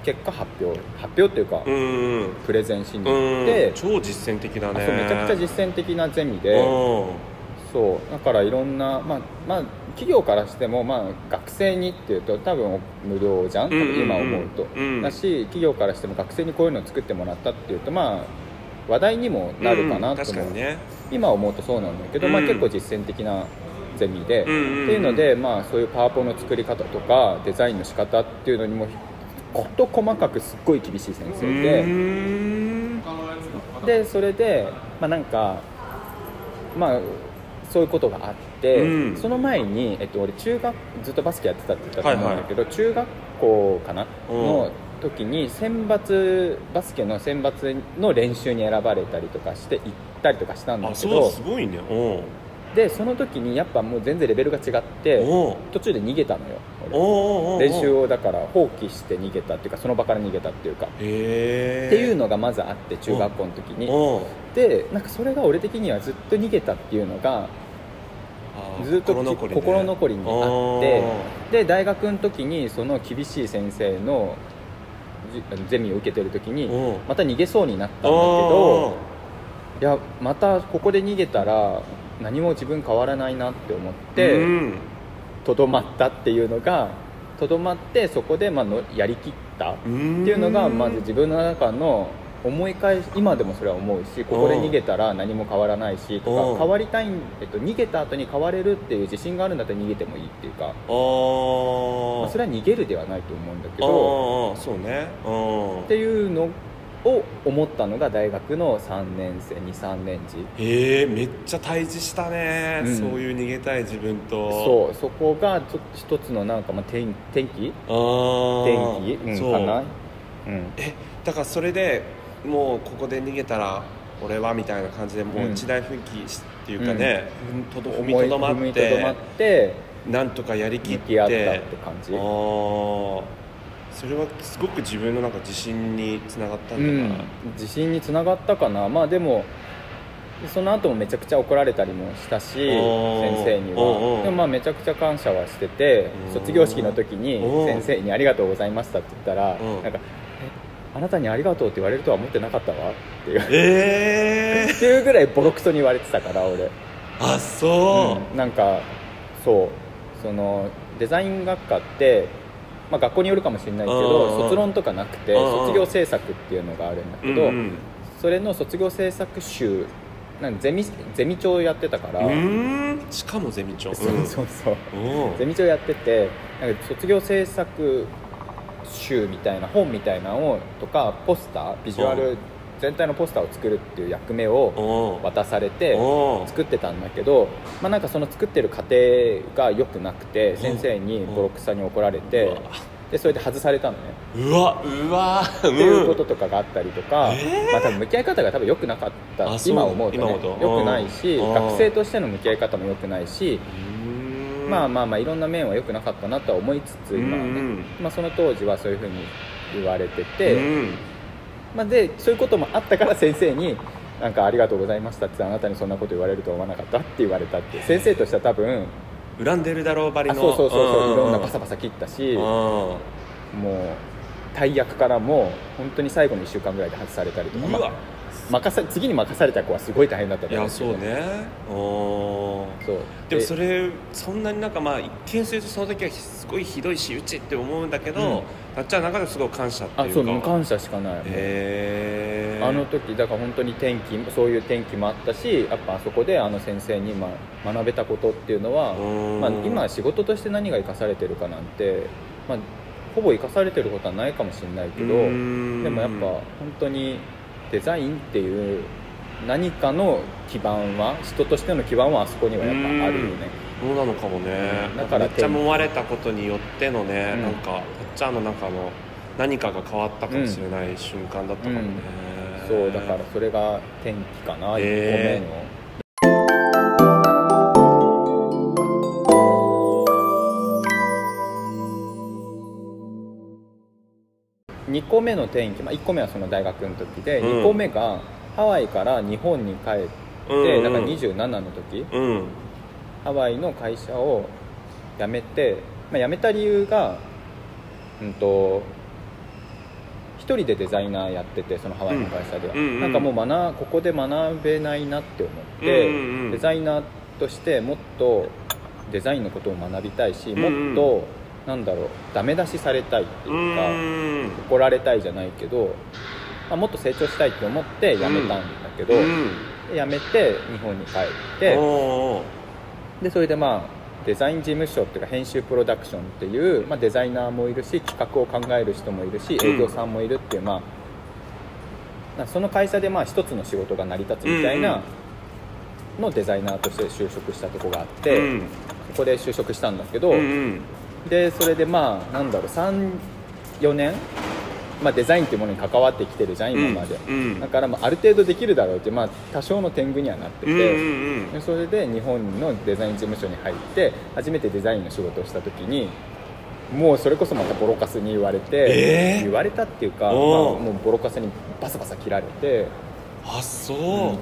結果発表発表っていうか、うん。うんプレゼンしに行うん。って、超実践的だね。めちゃくちゃ実践的なゼミで。うん。そうだからいろんな、まあまあ、企業からしても、まあ、学生にっていうと多分無料じゃん、多うんうんうん。分今思うと、うん。だし企業からしても学生にこういうのを作ってもらったっていうとまあ話題にもなるかなうんと思う、確かにね。今思うとそうなんだけど、まあ、うん結構実践的なゼミで、うんうんうん。っていうので、まあ、そういうパワポの作り方とかデザインの仕方っていうのにもこと細かくすっごい厳しい先生で。でそれでまあなんかまあそういうことがあって、うん。その前に、えっと、俺中学ずっとバスケやってたって言ったと思うんだけど、中学校かな？うん。の時に選抜バスケの選抜の練習に選ばれたりとかして行ったりとかしたんだあそうけどすごいね。うんでその時にやっぱもう全然レベルが違って途中で逃げたのよ練習をだから放棄して逃げたっていうかその場から逃げたっていうか、っていうのがまずあって中学校の時に、でなんかそれが俺的にはずっと逃げたっていうのがずっと心残りで。心残りにあってで大学の時にその厳しい先生のゼミを受けてる時にう。んまた逃げそうになったんだけどいやまたここで逃げたら何も自分変わらないなって思っうてん。とどまったっていうのがとどまってそこでまあのやりきったっていうのがまず自分の中の思い返し今でもそれは思うしここで逃げたら何も変わらないしとうん。か変わりたい、えっと、逃げた後に変われるっていう自信があるんだったら逃げてもいいっていうか、あまあ、ーそれは逃げるではないと思うんだけどそうね。うん。っていうのを思ったのが大学の3年生23年時へえめっちゃ対峙したね、うん。そういう逃げたい自分と。そうそこがちょっと一つのなんかまあ天天気？あー天気、うん、そう。かな、うん、えだからそれでもうここで逃げたら俺はみたいな感じでもう一大奮起しっていうかね、ふんとど踏みとどまってってなんとかやりきって。向き合ったって感じ。あーそれはすごく自分のなんか自信につながったんうだな、ん、自信につながったかな。まあでもその後もめちゃくちゃ怒られたりもしたし先生には。でもまあめちゃくちゃ感謝はしててうん。卒業式の時に先生に「ありがとうございました」って言ったらうん。なんか「えあなたにありがとうって言われるとは思ってなかったわ」っていう。ええっていうぐらいボロクソに言われてたから俺。あそう、うん。なんかそう。そのデザイン学科って、まあ、学校によるかもしれないけうんうんど卒論とかなくてうんうん。卒業制作っていうのがあるんだけど、うんそれの卒業制作集なんかゼミゼミ長やってたから、しかもゼミ長。そうそうそう。う。んゼミ長やっててなんか卒業制作集みたいな本みたいなのをとかポスタービジュアうル全体のポスターを作るっていう役目をうん渡されてうん作ってたんだけど、まあ、なんかその作ってる過程が良くなくて先生にボロクソに怒られうてわ。でそれで外されたのね。うわうわ。っっていうこととかがあったりとか、えーまあ、多分向き合い方が多分良くなかった今思うとね今思うと。良くないしうん。学生としての向き合い方も良くないし、まあまあまあいろんな面は良くなかったなとは思いつつ今はね、うん。まあ、その当時はそういうふうに言われてうて、んまあ、でそういうこともあったから先生に「なんかありがとうございました」ってあなたにそんなこと言われるとは思わなかったって言われたって先生としては多分恨んでるだろうばりのあそうそうそうそういろんなパパサパサ切ったしうんもう大役からも本当に最後の1週間ぐらいで外されたりとか、まあ任さ次に任された子はすごい大変だったいやそうね。うん。そう。でもそれそんなになんかまあ一見するとその時はすごいひどいしうちって思うんだけど、うん。なっちゃんの中でもすごい感謝っていうか。あそう無感謝しかない、へえあの時だから本当に天気そういう天気もあったしやっぱあそこであの先生にまあ学べたことっていうのは、うん。まあ、今仕事として何が生かされてるかなんて、まあ、ほぼ生かされてることはないかもしれないけどででもやっぱ本当にデザインっていう何かの基盤は人としての基盤はあそこにはやっぱあるよね。そうなのかもね。だからめっちゃ揉まれたことによってのね、うん。なんかたっちゃんの中の何かが変わったかもしれない瞬間だったかもね、そうだからそれが天気かな、へー1個目の2個目の転機、まあ、1個目はその大学の時で、うん。2個目がハワイから日本に帰って、うんうん。だから27の時うん。ハワイの会社を辞めて、まあ、辞めた理由がうんと一人でデザイナーやっててそのハワイの会社では、うん。なんかもう学ここで学べないなって思って、うんうんうん。デザイナーとしてもっとデザインのことを学びたいし、もっとなんだろうダメ出しされたいってういうか、ん。怒られたいじゃないけど、まあ、もっと成長したいって思って辞めたんだけど、辞めて日本に帰って、でそれでまあデザイン事務所っていうか編集プロダクションっていう、まあ、デザイナーもいるし企画を考える人もいるし営業さんもいるっていう、まあなその会社でまあ一つの仕事が成り立つみたいうんなのデザイナーとして就職したとこがあって、うん。そこで就職したんだけど、でそれでまあなんだろう34年、まあ、デザインっていうものに関わってきてるじゃん今まで、うん。だからまあある程度できるだろうって、まあ、多少の天狗にはなってて、うんうんでそれで日本のデザイン事務所に入って初めてデザインの仕事をした時にもうそれこそまたボロカスに言われて、えー？言われたっていうか、まあ、もうボロカスにバサバサ切られてあそう、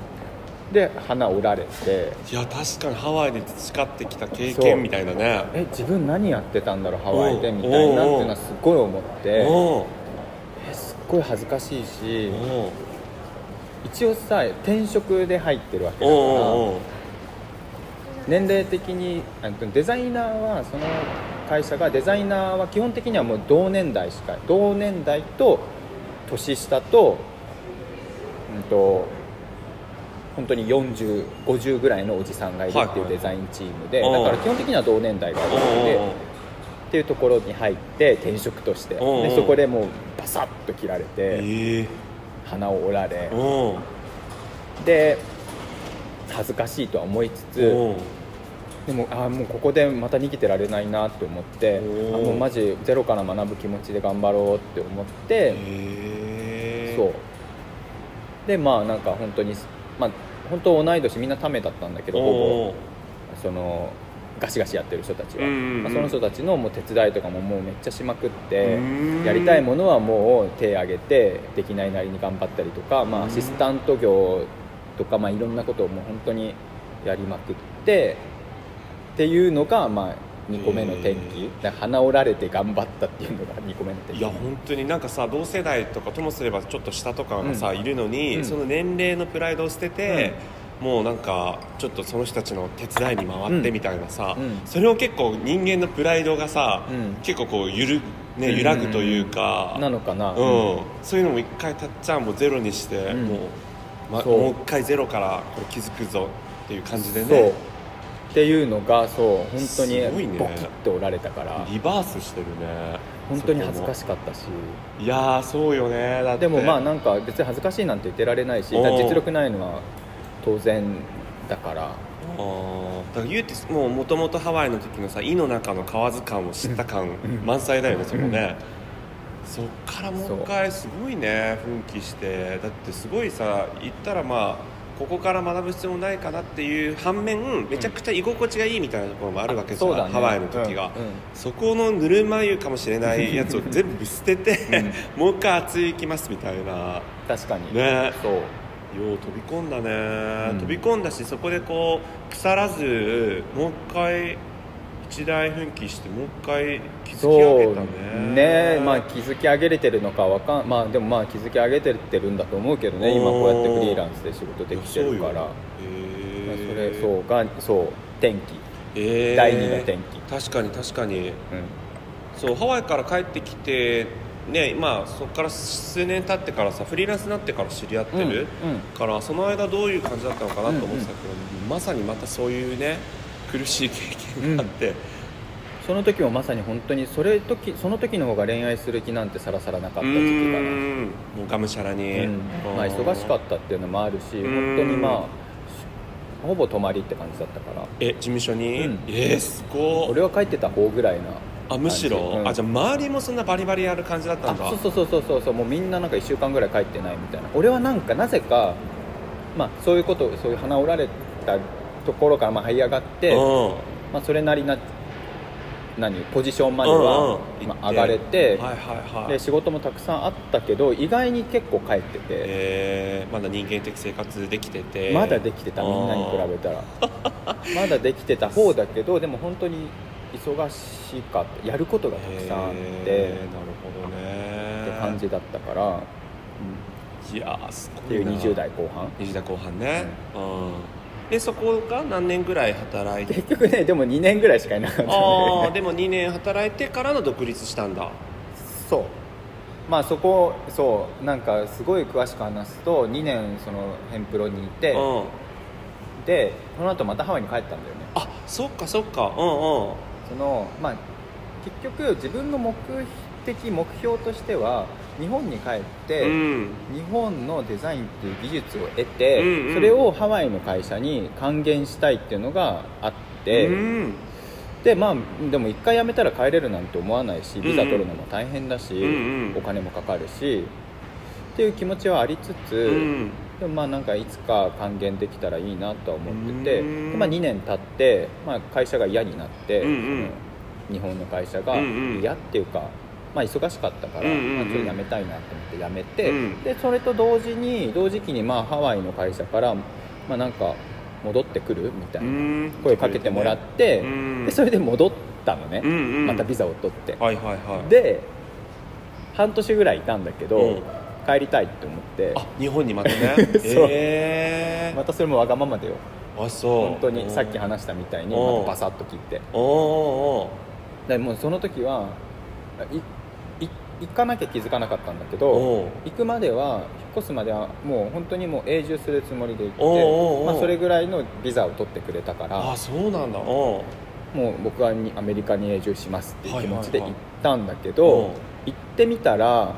で鼻折られて。いや確かにハワイで培ってきた経験みたいなね。え自分何やってたんだろうハワイでみたいなっていうのはすごい思って。えすごい恥ずかしいし一応さ転職で入ってるわけだから年齢的にデザイナーはその会社がデザイナーは基本的にはもう同年代しか同年代と年下と,、うん、と本当に4050ぐらいのおじさんがいるっていうデザインチームで、はいはいだから基本的には同年代が多いので。っていうところに入って転職として。でそこでもうバサッと切られてええ。鼻を折られ。で恥ずかしいとは思いつつでもあーもうここでまた逃げてられないなって思ってあもうマジゼロから学ぶ気持ちで頑張ろうって思ってそう。でまあなんか本当にまあ本当同い年みんなためだったんだけどほぼそのガシガシやってる人たちは、まあ、その人たちのもう手伝いとかももうめっちゃしまくってうん。やりたいものはもう手挙げてできないなりに頑張ったりとか、まあ、うんアシスタント業とか、まあ、いろんなことをもう本当にやりまくってっていうのが、まあ、2個目の転機鼻折られて頑張ったっていうのが2個目の転機いや本当になんかさ同世代とかともすればちょっと下とかがさ、うん。いるのに、うん。その年齢のプライドを捨てて、もうなんかちょっとその人たちの手伝いに回ってみたいなさ、うん。それを結構人間のプライドがさ、うん。結構こうゆる、ね、揺らぐというか、なのかな、うん。そういうのも一回たっちゃん。もゼロにして、うんもうまそうもう一回ゼロからこれ気づくぞっていう感じでねっていうのがそう本当にボキッと折られたから。リバースしてるね。本当に恥ずかししかったし。いいやーそうよね。だって。でもまあなんか別に恥ずかしいなんて言ってられないし実力ないのは当然だから。あー。だから言うてもうもともとハワイの時のさ胃の中の河津感を知った感うん。満載だよねそこね。そっからもう一回すごいね奮起して。だってすごいさ言ったらまあここから学ぶ必要もないかなっていう反面めちゃくちゃ居心地がいいみたいなところもあるわけじゃん、そうだね。ハワイの時が、うん。うん。そこのぬるま湯かもしれないやつを全部捨てて、もう一回熱い行きますみたいな。確かに。ね。そう。よう飛び込んだね、うん。飛び込んだしそこでこう腐らずもう一回一大奮起してもう一回築きそう上げたね。ね。まあ築き上げれてるのかわかんまあでもまあ築き上げてってるんだと思うけどね。今こうやってフリーランスで仕事できてるから。いやそれそうがそう転機。えー。第二の転機。確かに確かに。うん。そうハワイから帰ってきてねまあそこから数年経ってからさフリーランスになってから知り合ってる、うんうん。からその間どういう感じだったのかなと思ってたけど、まさにまたそういうね苦しい経験があって、その時もまさに本当にそれ時その時の方が恋愛する気なんてさらさらなかったう時期かなもうがむしゃらに、うん。まあ、忙しかったっていうのもあるしん。本当にまあほぼ泊まりって感じだったから。え事務所に、うん。えー、すごい。俺は帰ってた方ぐらいなあむしろ、うん。あじゃあ周りもそんなバリバリやる感じだったんだ。あそうそうそうそうそうそうもうみんななんか1週間ぐらい帰ってないみたいな俺はなんかなぜかまあそういうことそういう鼻折られたところからまあ這い上がって、うん。まあ、それなりな何ポジションまでうんは、上がれて、はいはいはい。で仕事もたくさんあったけど意外に結構帰ってて、えー、まだ人間的生活できてて。まだできてたみんなに比べたら。まだできてた方だけどでも本当に忙しかった。やることがたくさんあって、えー。なるほどね。って感じだったから、うん。いやーすごいっていうな20代後半。20代後半ね、うんでそこが何年ぐらい働いて？結局ねでも2年ぐらいしかいなかったああでも2年働いてからの独立したんだ。そう。まあそこそうなんかすごい詳しく話すと2年そのヘンプロにいて、うん。でその後またハワイに帰ったんだよね。あそっかそっか。うんうん。そのまあ結局自分の目的目標としては日本に帰って、うん。日本のデザインっていう技術を得て、うんうん。それをハワイの会社に還元したいっていうのがあって、うん。でまあでも一回辞めたら帰れるなんて思わないしビザ取るのも大変だし、うんうん。お金もかかるしっていう気持ちはありつつ、うん。でもまあなんかいつか還元できたらいいなとは思ってて、うん。でまあ、2年経って、まあ、会社が嫌になって、うんうん。その日本の会社が嫌っていうか、まあ、忙しかったから、うんうんちょっと辞めたいなと思って辞めて、うん。でそれと同時に同時期にまあハワイの会社から、まあ、なんか戻ってくるみたいなうん。声をかけてもらって、うん。でそれで戻ったのね、うんうん。またビザを取って、はいはいはい。で半年ぐらいいたんだけど、うん。帰りたいって思って。あ日本にまたね。そう。え。またそれもわがままでよ。ー、あそう。本当にさっき話したみたいにうん。またバサッと切って。でもうその時は行かなきゃ気づかなかったんだけーどお行くまでは引っ越すまではもう本当にもう永住するつもりで行ってまあ、それぐらいのビザを取ってくれたからあそうなんだ。おもう僕はにアメリカに永住しますっていう気持ちで行ったんだけうど、ん行ってみたら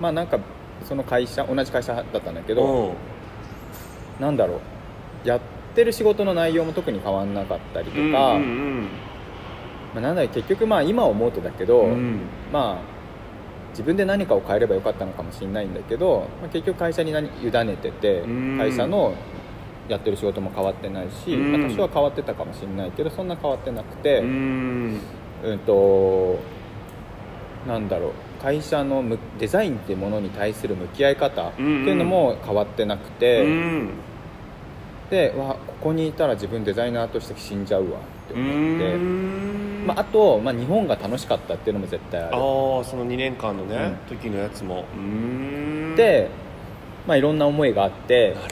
まあなんかその会社同じ会社だったんだけど、う。んなんだろう。やってる仕事の内容も特に変わんなかったりとか、うんうんまあ、なんだ結局まあ今思うとだけど、うんうん。まあ自分で何かを変えればよかったのかもしれないんだけど、まあ、結局会社に何委ねててうん。会社のやってる仕事も変わってないし、うん。まあ、多少は変わってたかもしれないけどそんな変わってなくて、ううんんとなんだろう会社のむデザインっていうものに対する向き合い方っていうのも変わってなくて、うん。でわここにいたら自分デザイナーとして死んじゃうわってう思って。ん。まあ、あと、まあ、日本が楽しかったっていうのも絶対ある。ああその2年間のね、時のやつも。うん。で、まあ、いろんな思いがあってなるほ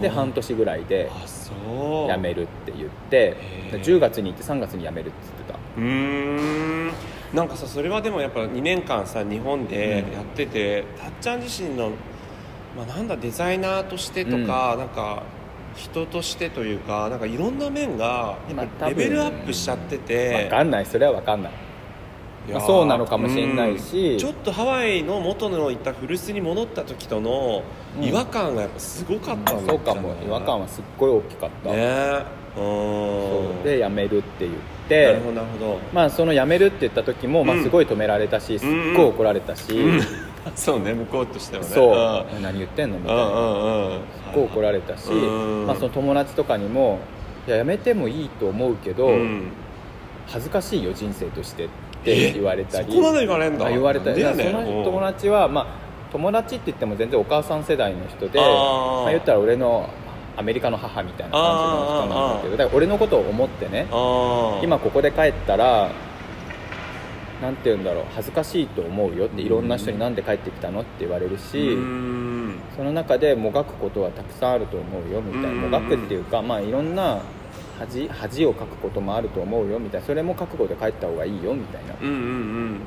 ど。で半年ぐらいであそう。辞めるって言ってへー。で10月に行って3月に辞めるって言ってた。うーん。なんかさそれはでもやっぱ2年間さ日本でやってて、たっちゃん自身の、まあ、なんだデザイナーとしてとか、なんか人としてというかなんかいろんな面がレベルアップしちゃってて、分かんない。それは分かんない。まあそうなのかもしれないし。うん。ちょっとハワイの元のいた古巣に戻った時とのうん。違和感がやっぱすごかったんだ。そうかも。違和感はすっごい大きかった、ね。えうそう。んで辞めるって言っなてるほどなるほど。まあその辞めるって言った時も、まあ、うん。すごい止められたしすっごい怒られたし、うん そうね向こうとしてはね。そう、ん。何言ってんのみうんたいな、うんう怒られたし、うん。まあ、その友達とかにも「いややめてもいいと思うけど、うん。恥ずかしいよ人生として」って言われたり。そこまで言われんだ。あ言われたり、その友達は、まあ、友達って言っても全然お母さん世代の人でまあ、言ったら俺のアメリカの母みたいな感じの人なんだけどだから俺のことを思ってね今ここで帰ったらなんて言うんだろう恥ずかしいと思うよっていろんな人になんで帰ってきたのって言われるし、うん。その中でもがくことはたくさんあると思うよみたいな。うん。もがくっていうか、まあ、いろんな恥恥をかくこともあると思うよみたいな。それも覚悟で帰った方がいいよみたいな。うんうん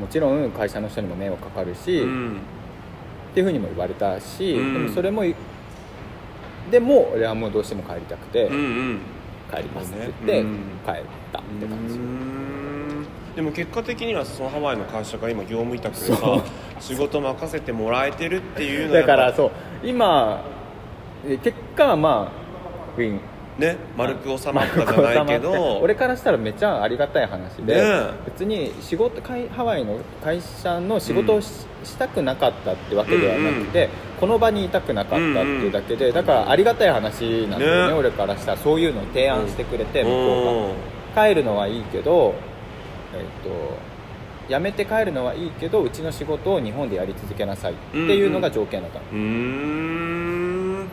もちろん会社の人にも迷惑かかるし、っうん。ていうふうにも言われたし、うん。でもそれもでも俺はもうどうしても帰りたくて、うんうん。帰りますって言ってうん。帰ったって感じ、うんでも結果的にはそのハワイの会社が今業務委託でそう。さ仕事任せてもらえてるっていうのだからそう。今え結果はまあウィンぱね丸く収まったじゃないけど。俺からしたらめっちゃありがたい話で、ね別に仕事会ハワイの会社の仕事をし,、したくなかったってわけではなくて、この場にいたくなかったっていうだけで、だからありがたい話なんだよねね。俺からしたら。そういうのを提案してくれて、うん向こうが帰るのはいいけどえっ、と辞めて帰るのはいいけどうちの仕事を日本でやり続けなさいっていうのが条件だったの、うーん。なる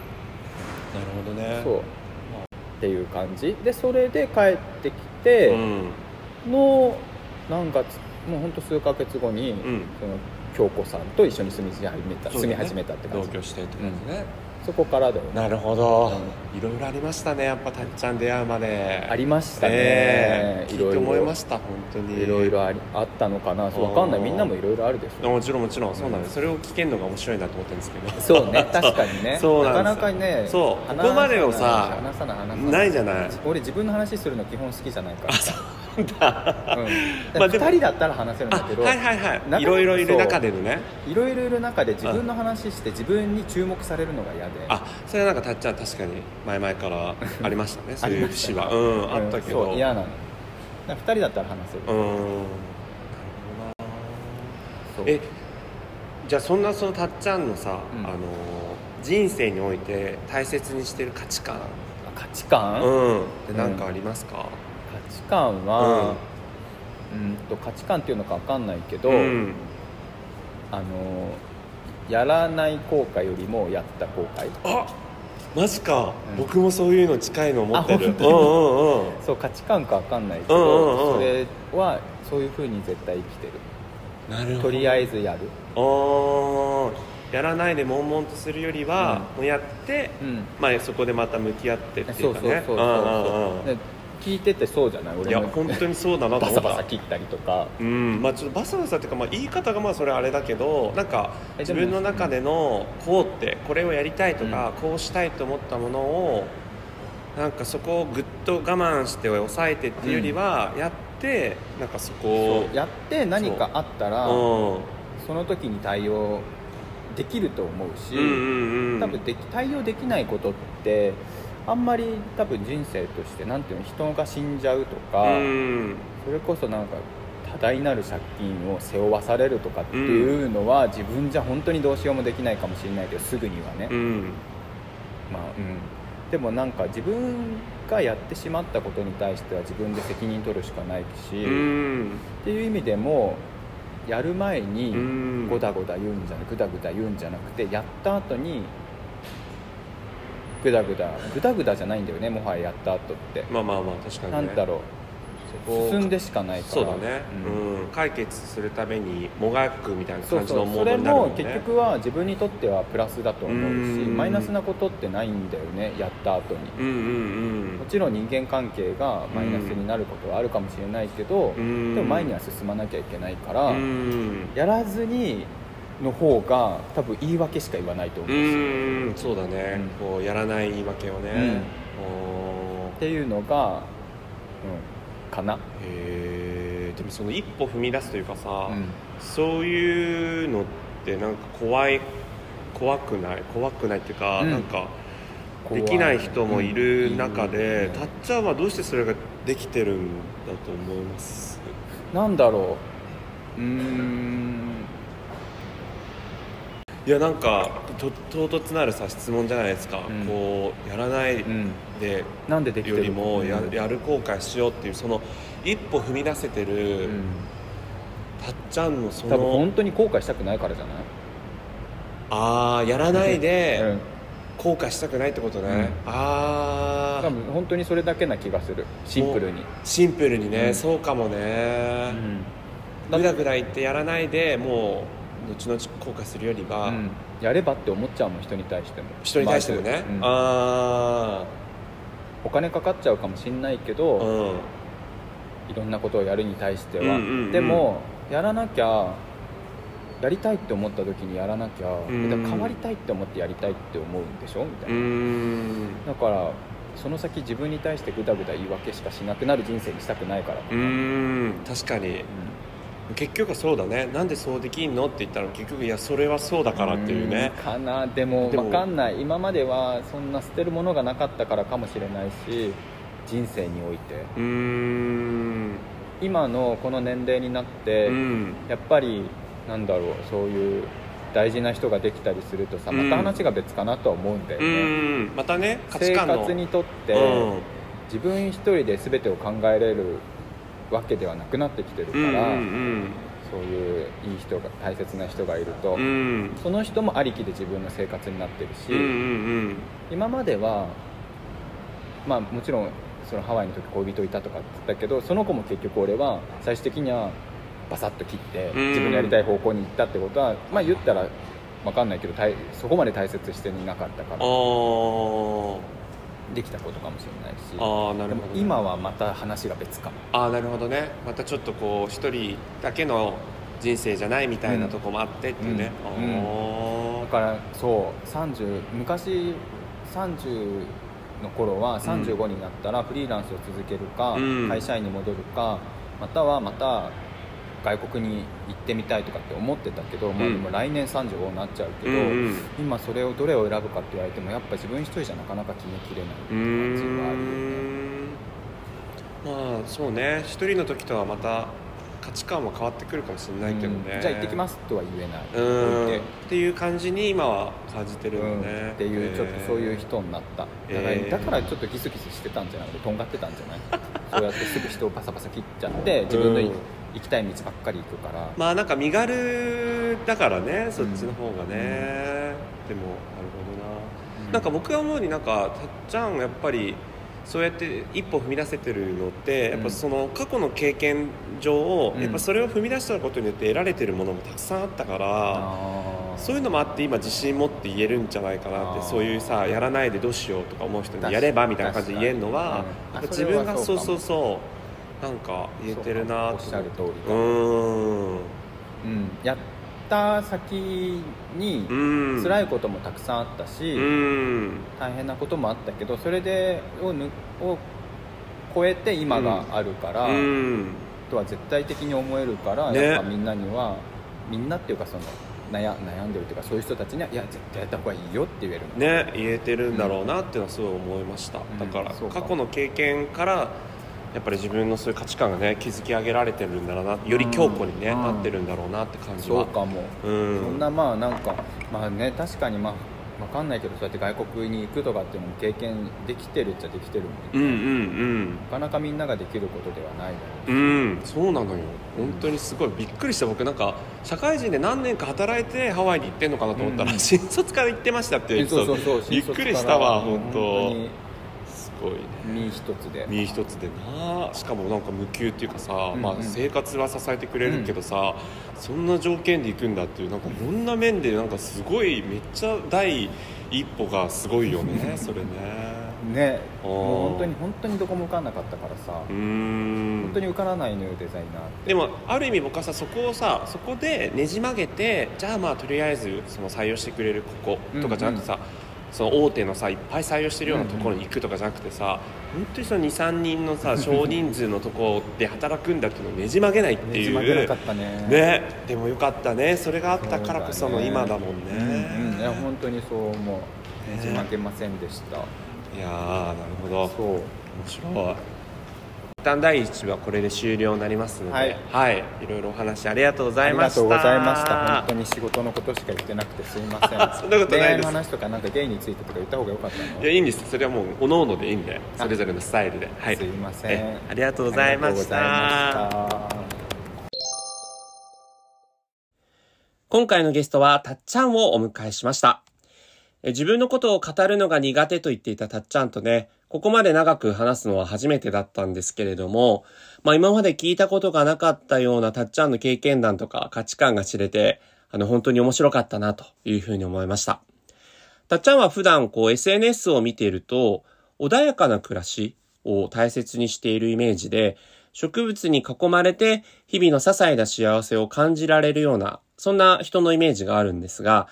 ほどね。そう。っていう感じ。でそれで帰ってきて、うん。の何月もう本当数ヶ月後に、ん。その京子さんと一緒に住み始めた、住み始めたって感じ。同居してって感じね、そこからだよね。なるほど、いろいろありましたね。やっぱたっちゃん出会うまで。ありましたね、ええ聞いろ。いろ思いました本当に。いろいろありあったのかな。そうわかんない。みんなもいろいろあるでしょ。もちろんもちろんそうなんです。それを聞けるのが面白いなと思ってるんですけど。そうね。確かにね。そうなかなかねそう。ここまでをさ話さない話さない。ないじゃない。俺自分の話するの基本好きじゃないからさだ。うん、まあでも2人だったら話せるんだあけどはいはいはい。いろいろいる中でのね。いろいろいる中で自分の話して自分に注目されるのが嫌で。あそれはなんかたっちゃん確かに前々からありましたね。そういう節は。うんあったけど。嫌なの。2人だったら話せる、うん。なるほどなえじゃあそんなそのたっちゃんのさ、うん。あの人生において大切にしてる価値観。価値観、価うん。って何かありますか、値観は、うん、と価値観っていうのか分かんないけど、うん。あのやらない後悔よりもやった後悔。あマジか、うん。僕もそういうの近いの持ってる。うんうんうん。そう価値観か分かんないけうんうんど、うん。それはそういうふうに絶対生きてる。なるほど。とりあえずやる、おー。やらないで悶々とするよりは、うん。もうやって、うん、まあ、そこでまた向き合ってっていそううかそうそうそう。ねうんうんうん。で聞いててそうじゃない？いや本当にそうだなとバ思った。サバサ切ったりとか。うん。まあ、ちょっとバサバサっていうか、まあ、言い方がまあそれはあれだけどなんかえでも自分の中でのこうってこれをやりたいとか、こうしたいと思ったものをなんかそこをぐっと我慢して抑えてっていうよりは、やってなんかそこをやって何かあったらう。んその時に対応できると思うし、うんうんうん。多分でき対応できないことってあんまり多分人生としてなんていうの人が死んじゃうとか、うん。それこそなんか多大なる借金を背負わされるとかっていうのは、自分じゃ本当にどうしようもできないかもしれないけどすぐにはね、うん。まあうん、でもなんか自分がやってしまったことに対しては自分で責任取るしかないし、うん。っていう意味でもやる前にうん。ゴダゴダ言うんじゃなくグダグダ言うんじゃなくてやった後にグダグダ。グダグダじゃないんだよねもはややった後って、まあまあまあ確かに、ね、なんだろう。こ進んでしかないから。そうだね、うん。うん。解決するためにもがくみたいなそう感じのモーそう。それドになるもんね。も結局は自分にとってはプラスだと思うしうん。マイナスなことってないんだよねやった後に。うんうんもちろん人間関係がマイナスになることはあるかもしれないけど、うん。でも前には進まなきゃいけないから、うんうん。やらずにの方が多分言い訳しか言わないと思ううんですよ、んそうだね、うん。こうやらない言い訳をね、おっていうのが、うん、かな、ーへえでもその一歩踏み出すというかさ、うん。そういうのってなんか怖い怖くない怖くないっていうか、うん。なんかできない人もいる中で、うん。たっちゃんはどうしてそれができてるんだと思います？なんだろう。うーんいやなんかと唐突なるさ質問じゃないですか、うん。こうやらないうん。でなんでできてるよりもや,、うん。やる後悔しようっていうその一歩踏み出せてる、うん。たっちゃんのそ多分の本当に後悔したくないからじゃない？ああやらないで、うん。後悔したくないってことね、うん。ああ多分本当にそれだけな気がする。シンプルに、シンプルにね、うん。そうかもね、うん。ぐだぐだ言ってやらないでもう後々後悔するよりは、うん。やればって思っちゃうもん人に対しても。人に対してもね、うん。あお金かかっちゃうかもしんないけあど、うん。いろんなことをやるに対しては、うんうんうん。でもやらなきゃやりたいって思った時にやらなきゃ、ん。でも変わりたいって思ってやりたいって思うんでしょ？みたいうな、ん。だからその先自分に対してグダグダ言い訳しかしなくなる人生にしたくないから、うーん。確かに結局はそうだね。なんでそうできんのって言ったら結局いやそれはそうだからっていうね。んかな。でも分かんない。今まではそんな捨てるものがなかったからかもしれないし人生において。うーん。今のこの年齢になって、うん。やっぱりなんだろうそういう大事な人ができたりするとさうん。また話が別かなとは思うんだようね、ん。またね生活にとって、うん。自分一人で全てを考えれるわけではなくなってきてるかうんら、うん。そういういい人が大切な人がいると、うん。うんその人もありきで自分の生活になってるし、うんうん今まではまあもちろんそのハワイの時恋人いたとかって言ったけどその子も結局俺は最終的にはバサッと切ってうん。自分のやりたい方向に行ったってことは、まあ言ったら分かんないけど大そこまで大切していなかったかあらーできたことかもしれないし。あーなるほどね。今はまた話が別かも。ああなるほどね。またちょっとこう一人だけの人生じゃないみたいなとこもあってっていうね、うんだからそう30昔30の頃は35になったらフリーランスを続けるか、うん。会社員に戻るかまたはまた外国に行ってみたいとかって思ってたけど、まあ、うん。でも来年35になっちゃうけど、うんうん。今それをどれを選ぶかって言われてもやっぱ自分一人じゃなかなか決めきれないう感じはあるよね。まあそうね。一人の時とはまた価値観は変わってくるかもしれないけどね、うん。じゃあ行ってきますとは言えない。うん。っていう感じに今は感じてるうん。んだね、っていうちょっとそういう人になった、だからえーだからちょっとギスギスしてたんじゃない？とんがってたんじゃない？そうやってすぐ人をパサパサ切っちゃって自分の行きたい道ばっかり行くから、まあなんか身軽だからねそっちの方がね、でもなるほどな、なんか僕が思うになんかたっちゃんやっぱりそうやって一歩踏み出せてるのって、やっうんぱその過去の経験上、うん。やっぱそれを踏み出したことによって得られてるものもたくさんあったから、そういうのもあって今自信持って言えるんじゃないかなってそういうさやらないでどうしようとか思う人ににやればみたいな感じで言えるのは、自分がそうそうそうなんか言えてるなおっしゃる通りうーんうん。やった先にうん。辛いこともたくさんあったし、うん。大変なこともあったけどそれでをぬを超えて今があるから、うん。とは絶対的に思えるから、ね。やっぱみんなにはみんなっていうかその悩悩んでるっていうかそういう人たちにはいや絶対やった方がいいよって言えるの。ね言えてるんだろうなっていうのはすごい思いました、ん。だから過去の経験からやっぱり自分のそういう価値観がね築き上げられてるんだろうなより強固にね、うん。なってるんだろうなって感じは。そうかも、うん。そんなまあなんかまあね確かにまあわかんないけどそうやって外国に行くとかっていうのも経験できてるっちゃできてるもんね、うんうんなかなかみんなができることではないだろうんうん。そうなのよ。本当にすごいびっくりした。僕なんか社会人で何年か働いてハワイに行ってんのかなと思ったら、うん。新卒から行ってましたってそうそうそうびっくりしたわ本当。に。すごいね。身一つで。身一つでな。しかもなんか無給っていうかさ、うんまあ、生活は支えてくれるけどさ、そんな条件で行くんだっていうなんかいろんな面でなんかすごいめっちゃ第一歩がすごいよね それね。ね。もう本当に本当にどこも受かんなかったからさ、本当に受からないのよデザイナーでもある意味僕はさそこをさそこでねじ曲げてじゃあまあとりあえずその採用してくれるこことかじゃなくてさ、その大手のさいっぱい採用してるようなところに行くとかじゃなくてさ、本当にその23人のさ 少人数のところで働くんだっていう。のをね。じ曲げないっていうねでもよかったね。それがあったからこその今だもんね。うんうん。いや本当にそう思う。ね。じ曲げませんでした、いやーなるほど。そう。面白い。一旦第1部はこれで終了になりますので、はい。はい、いろいろお話ありがとうござあいました。りがとうございました。本当に仕事のことしか言ってなくてすいません。そんなことないです。恋愛の話とかなんかゲイについてとか言った方がよかったのいやいいんですそれはもうおののでいいんでそれぞれのスタイルで、はい、すいません。えありがとうございました。今回のゲストはたっちゃんをお迎えしました。え自分のことを語るのが苦手と言っていたたっちゃんとねここまで長く話すのは初めてだったんですけれども、まあ今まで聞いたことがなかったようなたっちゃんの経験談とか価値観が知れて、あの本当に面白かったなというふうに思いました。たっちゃんは普段こう SNS を見ていると、穏やかな暮らしを大切にしているイメージで、植物に囲まれて日々の些細な幸せを感じられるような、そんな人のイメージがあるんですが、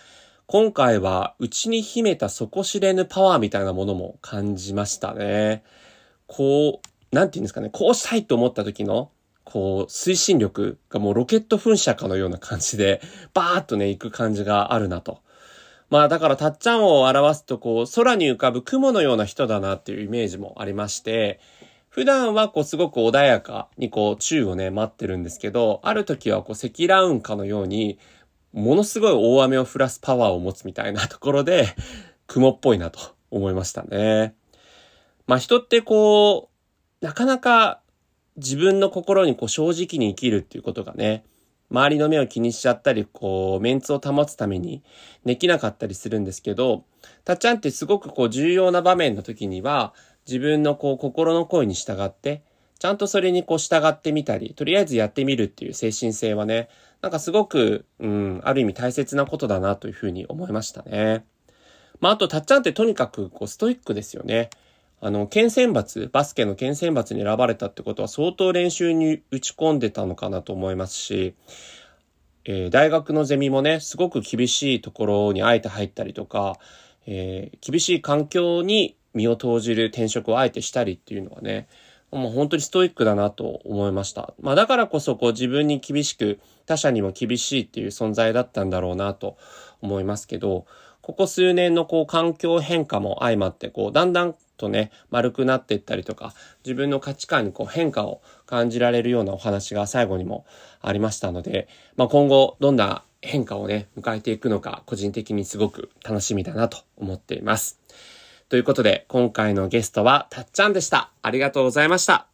今回は内に秘めた底知れぬパワーみたいなものも感じましたね。こう、なんていうんですかね、こうしたいと思った時の、こう、推進力がもうロケット噴射かのような感じで、バーッとね、行く感じがあるなと。まあだから、たっちゃんを表すと、こう、空に浮かぶ雲のような人だなっていうイメージもありまして、普段はこう、すごく穏やかにこう、宙をね、待ってるんですけど、ある時はこう、積乱雲かのように、ものすごい大雨を降らすパワーを持つみたいなところで、雲っぽいなと思いましたね。まあ人ってこう、なかなか自分の心にこう正直に生きるっていうことがね、周りの目を気にしちゃったり、こう、メンツを保つためにできなかったりするんですけど、たっちゃんってすごくこう重要な場面の時には、自分のこう心の声に従って、ちゃんとそれにこう従ってみたり、とりあえずやってみるっていう精神性はね、なんかすごく、うん、ある意味大切なことだなというふうに思いましたね。まあ、あと、たっちゃんってとにかくこうストイックですよね。あの、県選抜、バスケの県選抜に選ばれたってことは相当練習に打ち込んでたのかなと思いますし、えー大学のゼミもね、すごく厳しいところにあえて入ったりとか、えー厳しい環境に身を投じる転職をあえてしたりっていうのはね、もう本当にストイックだなと思いました。まあだからこそこう自分に厳しく他者にも厳しいっていう存在だったんだろうなと思いますけど、ここ数年のこう環境変化も相まってこうだんだんとね丸くなっていったりとか自分の価値観にこう変化を感じられるようなお話が最後にもありましたので、まあ今後どんな変化をね迎えていくのか個人的にすごく楽しみだなと思っています。ということで、今回のゲストはたっちゃんでした。ありがとうございました。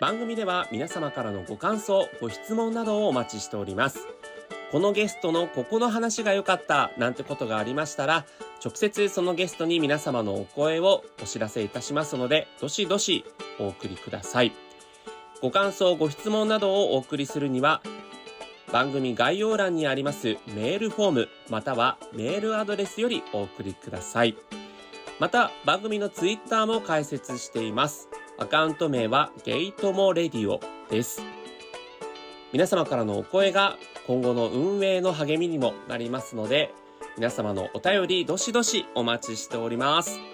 番組では皆様からのご感想、ご質問などをお待ちしております。このゲストのここの話が良かったなんてことがありましたら、直接そのゲストに皆様のお声をお知らせいたしますので、どしどしお送りください。ご感想、ご質問などをお送りするには、番組概要欄にありますメールフォーム、またはメールアドレスよりお送りください。また、番組のツイッターも開設しています。アカウント名はゲイトモレディオです。皆様からのお声が今後の運営の励みにもなりますので、皆様のお便りどしどしお待ちしております。